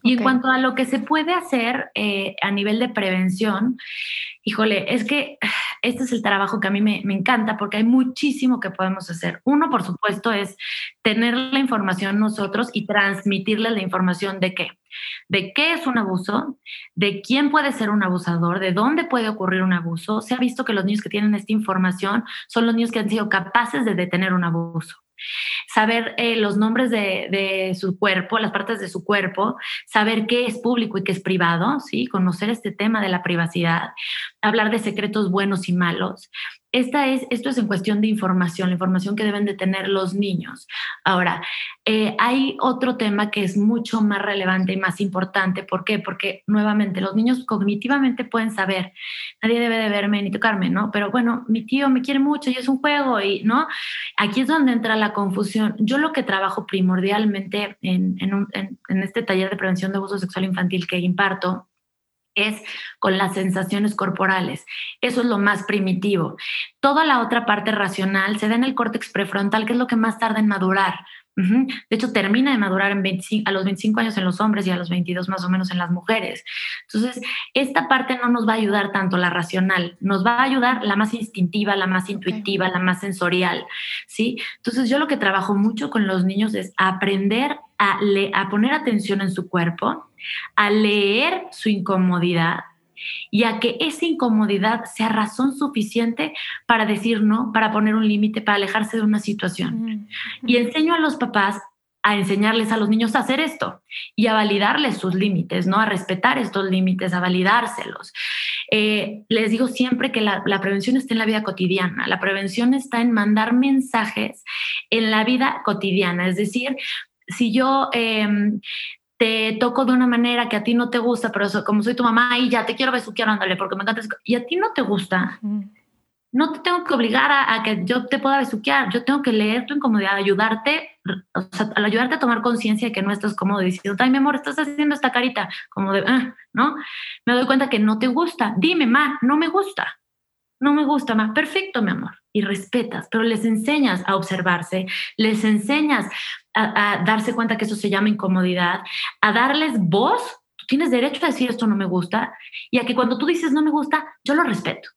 Y en cuanto a lo que se puede hacer eh, a nivel de prevención, híjole, es que este es el trabajo que a mí me, me, encanta porque hay muchísimo que podemos hacer. Uno, por supuesto, es tener la información nosotros y transmitirle la información de qué. De qué es un abuso, de quién puede ser un abusador, de dónde puede ocurrir un abuso. Se ha visto que los niños que tienen esta información son los niños que han sido capaces de detener un abuso saber eh, los nombres de, su cuerpo, las partes de su cuerpo, saber qué es público y qué es privado, ¿sí? conocer este tema de la privacidad, hablar de secretos buenos y malos, esta es, esto es en cuestión de información, la información que deben de tener los niños. Ahora, eh, hay otro tema que es mucho más relevante y más importante. ¿Por qué? Porque nuevamente los niños cognitivamente pueden saber, nadie debe de verme ni tocarme, ¿no? Pero bueno, mi tío me quiere mucho y es un juego y, ¿no? Aquí es donde entra la confusión. Yo lo que trabajo primordialmente en, en este taller de prevención de abuso sexual infantil que imparto es con las sensaciones corporales. Eso es lo más primitivo. Toda la otra parte racional se da en el córtex prefrontal, que es lo que más tarda en madurar. De hecho, termina de madurar en a los 25 años en los hombres y a los 22 más o menos en las mujeres. Entonces, esta parte no nos va a ayudar tanto la racional, nos va a ayudar la más instintiva, la más intuitiva, la más sensorial, ¿sí? Entonces, yo lo que trabajo mucho con los niños es aprender a, a poner atención en su cuerpo, a leer su incomodidad, y a que esa incomodidad sea razón suficiente para decir no, para poner un límite, para alejarse de una situación. Y enseño a los papás a enseñarles a los niños a hacer esto y a validarles sus límites, ¿no? A respetar estos límites, a validárselos. Eh, les digo siempre que la, prevención está en la vida cotidiana, la prevención está en mandar mensajes en la vida cotidiana, es decir, si yo em, te toco de una manera que a ti no te gusta, pero como soy tu mamá y ya te quiero besuquear, ándale, porque me encanta. Y a ti no te gusta. No te tengo que obligar a, que yo te pueda besuquear. Yo tengo que leer tu incomodidad, ayudarte, o sea, al ayudarte a tomar conciencia de que no estás cómodo diciendo, ay, mi amor, estás haciendo esta carita, como de, ah", ¿no? Me doy cuenta que no te gusta. Dime, ma, no me gusta. No me gusta más. Perfecto, mi amor. Y respetas, pero les enseñas a observarse, les enseñas a, a darse cuenta que eso se llama incomodidad, a darles voz. Tú tienes derecho a decir esto no me gusta y a que cuando tú dices no me gusta, yo lo respeto.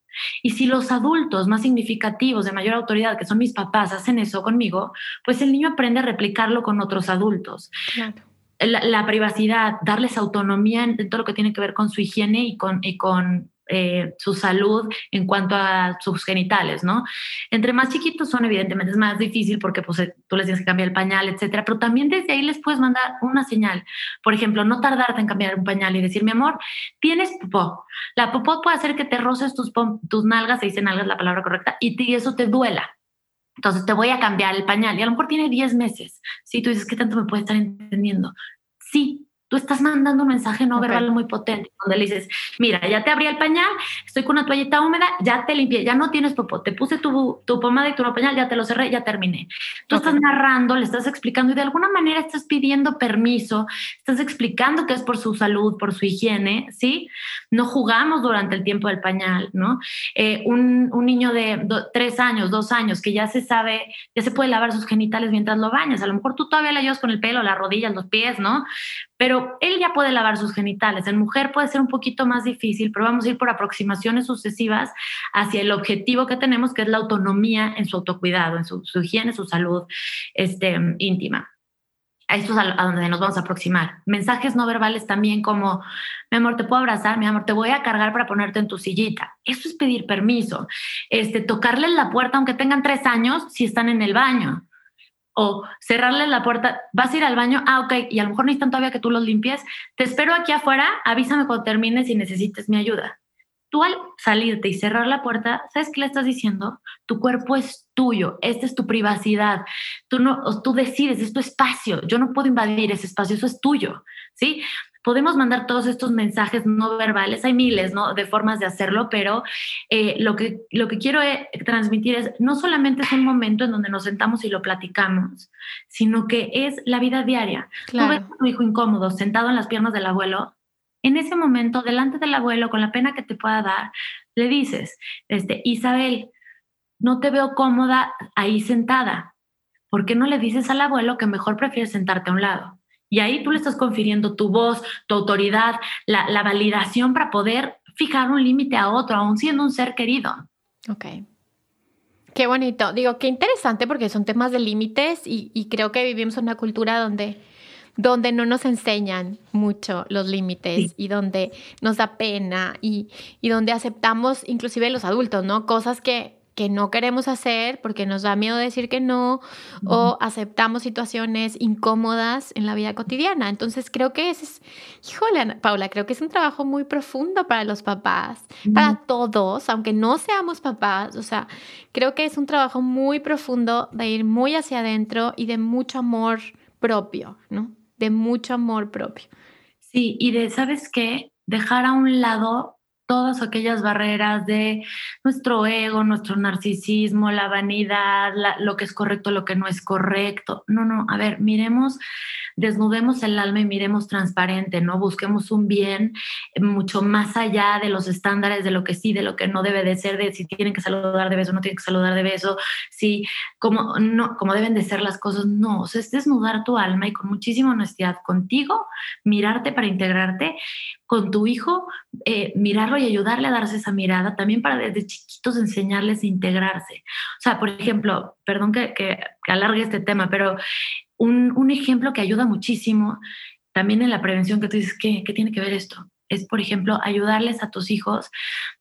Y si los adultos más significativos, de mayor autoridad, que son mis papás, hacen eso conmigo, pues el niño aprende a replicarlo con otros adultos. La, privacidad, darles autonomía en, todo lo que tiene que ver con su higiene y con, y con eh, su salud en cuanto a sus genitales, ¿no? Entre más chiquitos son, evidentemente es más difícil porque pues, eh, tú les tienes que cambiar el pañal, etcétera, pero también desde ahí les puedes mandar una señal. Por ejemplo, no tardarte en cambiar un pañal y decir, mi amor, tienes popó. La popó puede hacer que te roces tus, tus nalgas, se dice nalgas la palabra correcta, y, eso te duela. Entonces te voy a cambiar el pañal y a lo mejor tiene 10 meses. Si tú dices, ¿qué tanto me puede estar entendiendo? Sí, Tú estás mandando un mensaje no verbal muy potente, donde le dices, mira, ya te abrí el pañal, estoy con una toallita húmeda, ya te limpié, ya no tienes popó, te puse tu, tu pomada y tu pañal, ya te lo cerré, ya terminé. Tú estás narrando, le estás explicando y de alguna manera estás pidiendo permiso, estás explicando que es por su salud, por su higiene, ¿sí? No jugamos durante el tiempo del pañal, ¿no? Eh, un, un, niño de tres años, dos años, que ya se sabe, ya se puede lavar sus genitales mientras lo bañas, a lo mejor tú todavía le ayudas con el pelo, las rodillas, los pies, ¿no? Pero él ya puede lavar sus genitales. En mujer puede ser un poquito más difícil, pero vamos a ir por aproximaciones sucesivas hacia el objetivo que tenemos, que es la autonomía en su autocuidado, en su, higiene, su salud este, íntima. A esto es a, donde nos vamos a aproximar. Mensajes no verbales también como, mi amor, te puedo abrazar, mi amor, te voy a cargar para ponerte en tu sillita. Eso es pedir permiso. Este, tocarles la puerta, aunque tengan tres años, si están en el baño o cerrarles la puerta, vas a ir al baño, ah, ok, y a lo mejor necesitan todavía que tú los limpies, te espero aquí afuera, avísame cuando termines si necesites mi ayuda. Tú al salirte y cerrar la puerta, ¿sabes qué le estás diciendo? Tu cuerpo es tuyo, esta es tu privacidad, tú, no, tú decides, es tu espacio, yo no puedo invadir ese espacio, eso es tuyo, ¿sí? Podemos mandar todos estos mensajes no verbales, hay miles ¿no? de formas de hacerlo, pero eh, lo, que, lo que quiero eh, transmitir es, no solamente es un momento en donde nos sentamos y lo platicamos, sino que es la vida diaria. Tú ves a tu hijo incómodo sentado en las piernas del abuelo, en ese momento, delante del abuelo, con la pena que te pueda dar, le dices, este, Isabel, no te veo cómoda ahí sentada. ¿Por qué no le dices al abuelo que mejor prefieres sentarte a un lado? Y ahí tú le estás confiriendo tu voz, tu autoridad, la, validación para poder fijar un límite a otro, aún siendo un ser querido. Ok. Qué bonito. Digo, qué interesante porque son temas de límites y, creo que vivimos en una cultura donde, donde no nos enseñan mucho los límites y donde nos da pena y, y donde aceptamos, inclusive los adultos, ¿no? Cosas que que no queremos hacer porque nos da miedo decir que no o aceptamos situaciones incómodas en la vida cotidiana. Entonces creo que ese es, híjole, Paula, creo que es un trabajo muy profundo para los papás, para todos, aunque no seamos papás. O sea, creo que es un trabajo muy profundo de ir muy hacia adentro y de mucho amor propio, ¿no? De mucho amor propio. Sí, y de, ¿sabes qué? Dejar a un lado todas aquellas barreras de nuestro ego, nuestro narcisismo, la vanidad, lo que es correcto, lo que no es correcto. No, no, a ver, miremos desnudemos el alma y miremos transparente, ¿no? Busquemos un bien mucho más allá de los estándares de lo que sí, de lo que no debe de ser, de si tienen que saludar de beso, no tienen que saludar de beso, si como, no, como deben de ser las cosas, no, es desnudar tu alma y con muchísima honestidad contigo, mirarte para integrarte, con tu hijo, eh, mirarlo y ayudarle a darse esa mirada, también para desde chiquitos enseñarles a integrarse. O sea, por ejemplo, perdón que, alargue este tema, pero un, ejemplo que ayuda muchísimo también en la prevención que tú dices, ¿qué, ¿qué tiene que ver esto? Es, por ejemplo, ayudarles a tus hijos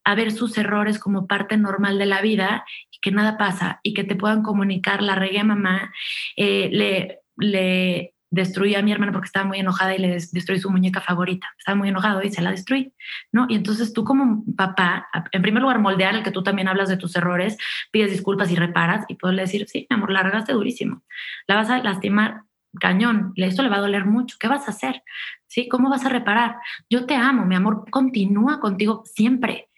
a ver sus errores como parte normal de la vida y que nada pasa y que te puedan comunicar, la regué mamá, eh, le, le destruí a mi hermana porque estaba muy enojada y le destruí su muñeca favorita. Estaba muy enojado y se la destruí, ¿no? Y entonces tú como papá, en primer lugar, moldear el que tú también hablas de tus errores, pides disculpas y reparas y poderle decir, sí, mi amor, la regaste durísimo. La vas a lastimar cañón, esto le va a doler mucho. ¿Qué vas a hacer? ¿Sí? ¿Cómo vas a reparar? Yo te amo, mi amor, continúa contigo siempre.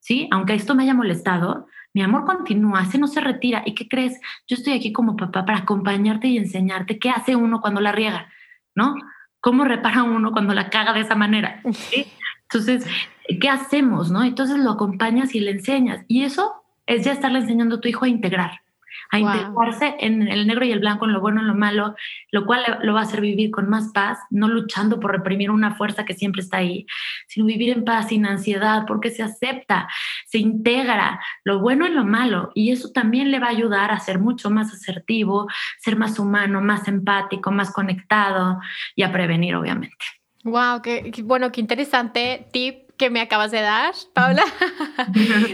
¿Sí? Aunque esto me haya molestado, mi amor continúa, ese no se retira. ¿Y qué crees? Yo estoy aquí como papá para acompañarte y enseñarte qué hace uno cuando la riega, ¿no? ¿Cómo repara uno cuando la caga de esa manera? Entonces, ¿qué hacemos? ¿no? Entonces lo acompañas y le enseñas. Y eso es ya estarle enseñando a tu hijo a integrar a integrarse en el negro y el blanco, en lo bueno y en lo malo, lo cual lo va a hacer vivir con más paz, no luchando por reprimir una fuerza que siempre está ahí, sino vivir en paz, sin ansiedad, porque se acepta, se integra lo bueno y lo malo, y eso también le va a ayudar a ser mucho más asertivo, ser más humano, más empático, más conectado y a prevenir, obviamente. Wow, qué, bueno, qué interesante tip que me acabas de dar, Paula,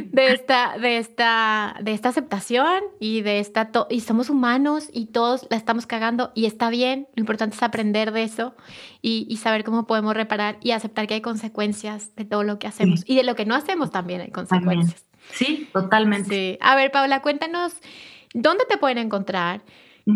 de esta, de esta, de esta aceptación y de esta, y somos humanos y todos la estamos cagando y está bien. Lo importante es aprender de eso y, saber cómo podemos reparar y aceptar que hay consecuencias de todo lo que hacemos y de lo que no hacemos también hay consecuencias. Sí, totalmente. A ver, Paula, cuéntanos dónde te pueden encontrar.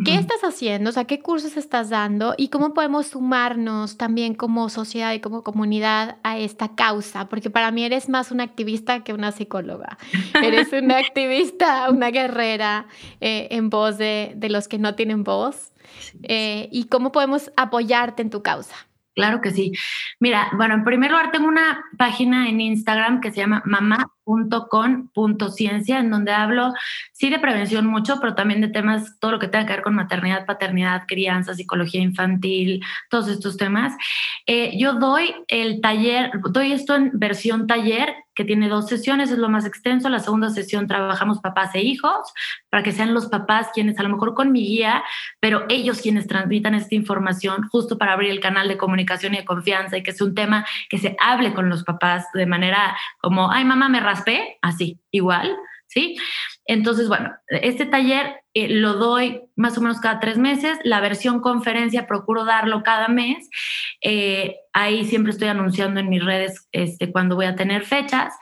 ¿Qué estás haciendo? O sea, ¿qué cursos estás dando? ¿Y cómo podemos sumarnos también como sociedad y como comunidad a esta causa? Porque para mí eres más una activista que una psicóloga. eres una activista, una guerrera eh, en voz de, los que no tienen voz. Eh, ¿Y cómo podemos apoyarte en tu causa? Claro que sí. Mira, bueno, en primer lugar tengo una página en Instagram que se llama mamá.con.ciencia, en donde hablo, sí, de prevención mucho, pero también de temas, todo lo que tenga que ver con maternidad, paternidad, crianza, psicología infantil, todos estos temas. Eh, yo doy el taller, doy esto en versión taller que tiene dos sesiones, es lo más extenso. La segunda sesión trabajamos papás e hijos, para que sean los papás quienes a lo mejor con mi guía, pero ellos quienes transmitan esta información, justo para abrir el canal de comunicación y de confianza y que sea un tema que se hable con los papás de manera como, ay mamá, me así, igual, ¿sí? Entonces, bueno, este taller eh, lo doy más o menos cada tres meses. La versión conferencia procuro darlo cada mes. Eh, ahí siempre estoy anunciando en mis redes este, cuando voy a tener fechas.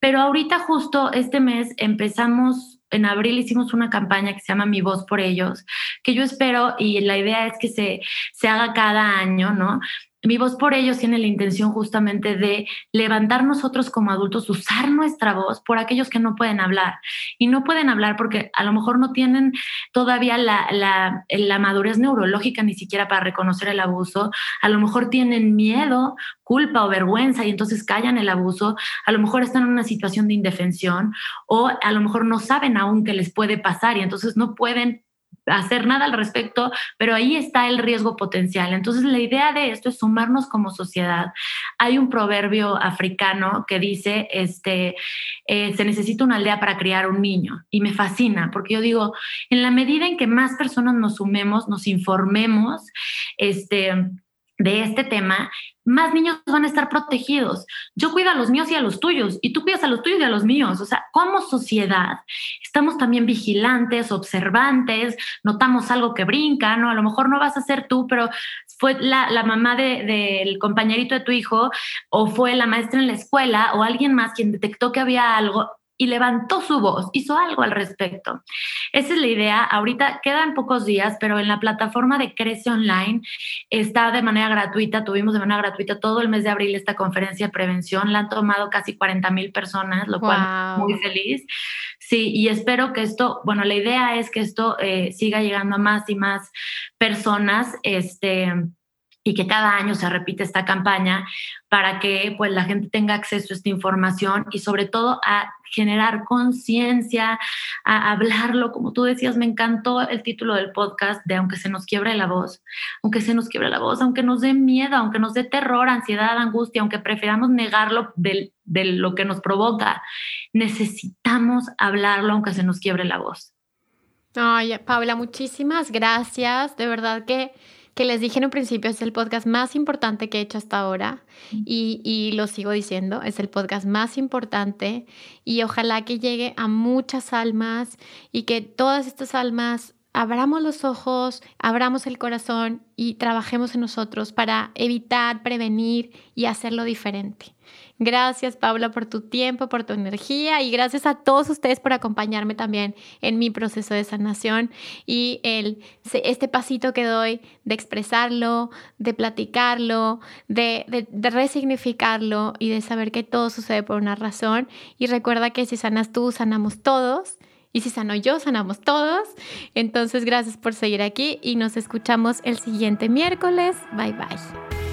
Pero ahorita justo este mes empezamos, en abril hicimos una campaña que se llama Mi Voz por Ellos, que yo espero y la idea es que se, se haga cada año, ¿no? Mi voz por ellos tiene la intención justamente de levantar nosotros como adultos, usar nuestra voz por aquellos que no pueden hablar. Y no pueden hablar porque a lo mejor no tienen todavía la, madurez neurológica ni siquiera para reconocer el abuso. A lo mejor tienen miedo, culpa o vergüenza y entonces callan el abuso. A lo mejor están en una situación de indefensión o a lo mejor no saben aún qué les puede pasar y entonces no pueden hacer nada al respecto, pero ahí está el riesgo potencial. Entonces, la idea de esto es sumarnos como sociedad. Hay un proverbio africano que dice, este, eh, se necesita una aldea para criar un niño. Y me fascina, porque yo digo, en la medida en que más personas nos sumemos, nos informemos, este, de este tema, más niños van a estar protegidos. Yo cuido a los míos y a los tuyos, y tú cuidas a los tuyos y a los míos. O sea, como sociedad estamos también vigilantes, observantes, notamos algo que brinca, ¿no? A lo mejor no vas a ser tú, pero fue la, mamá del compañerito de tu hijo, o fue la maestra en la escuela, o alguien más quien detectó que había algo y levantó su voz, hizo algo al respecto. Esa es la idea. Ahorita quedan pocos días, pero en la plataforma de Crece Online está de manera gratuita. Tuvimos de manera gratuita todo el mes de abril esta conferencia de prevención. La han tomado casi 40 mil personas, lo cual muy feliz. Sí, y espero que esto, bueno, la idea es que esto eh, siga llegando a más y más personas. Este, y que cada año se repite esta campaña para que pues la gente tenga acceso a esta información y sobre todo a generar conciencia, a hablarlo, como tú decías, me encantó el título del podcast de aunque se nos quiebre la voz, aunque se nos quiebre la voz, aunque nos dé miedo, aunque nos dé terror, ansiedad, angustia, aunque prefiramos negarlo de, de lo que nos provoca, necesitamos hablarlo aunque se nos quiebre la voz. Ay, Paula, muchísimas gracias, de verdad que que les dije en un principio es el podcast más importante que he hecho hasta ahora y, y, lo sigo diciendo, es el podcast más importante y ojalá que llegue a muchas almas y que todas estas almas abramos los ojos, abramos el corazón y trabajemos en nosotros para evitar, prevenir y hacerlo diferente. Gracias, Paula, por tu tiempo, por tu energía y gracias a todos ustedes por acompañarme también en mi proceso de sanación y el, este pasito que doy de expresarlo, de platicarlo, de, de resignificarlo y de saber que todo sucede por una razón. Y recuerda que si sanas tú, sanamos todos. Y si sano yo, sanamos todos. Entonces, gracias por seguir aquí y nos escuchamos el siguiente miércoles. Bye bye.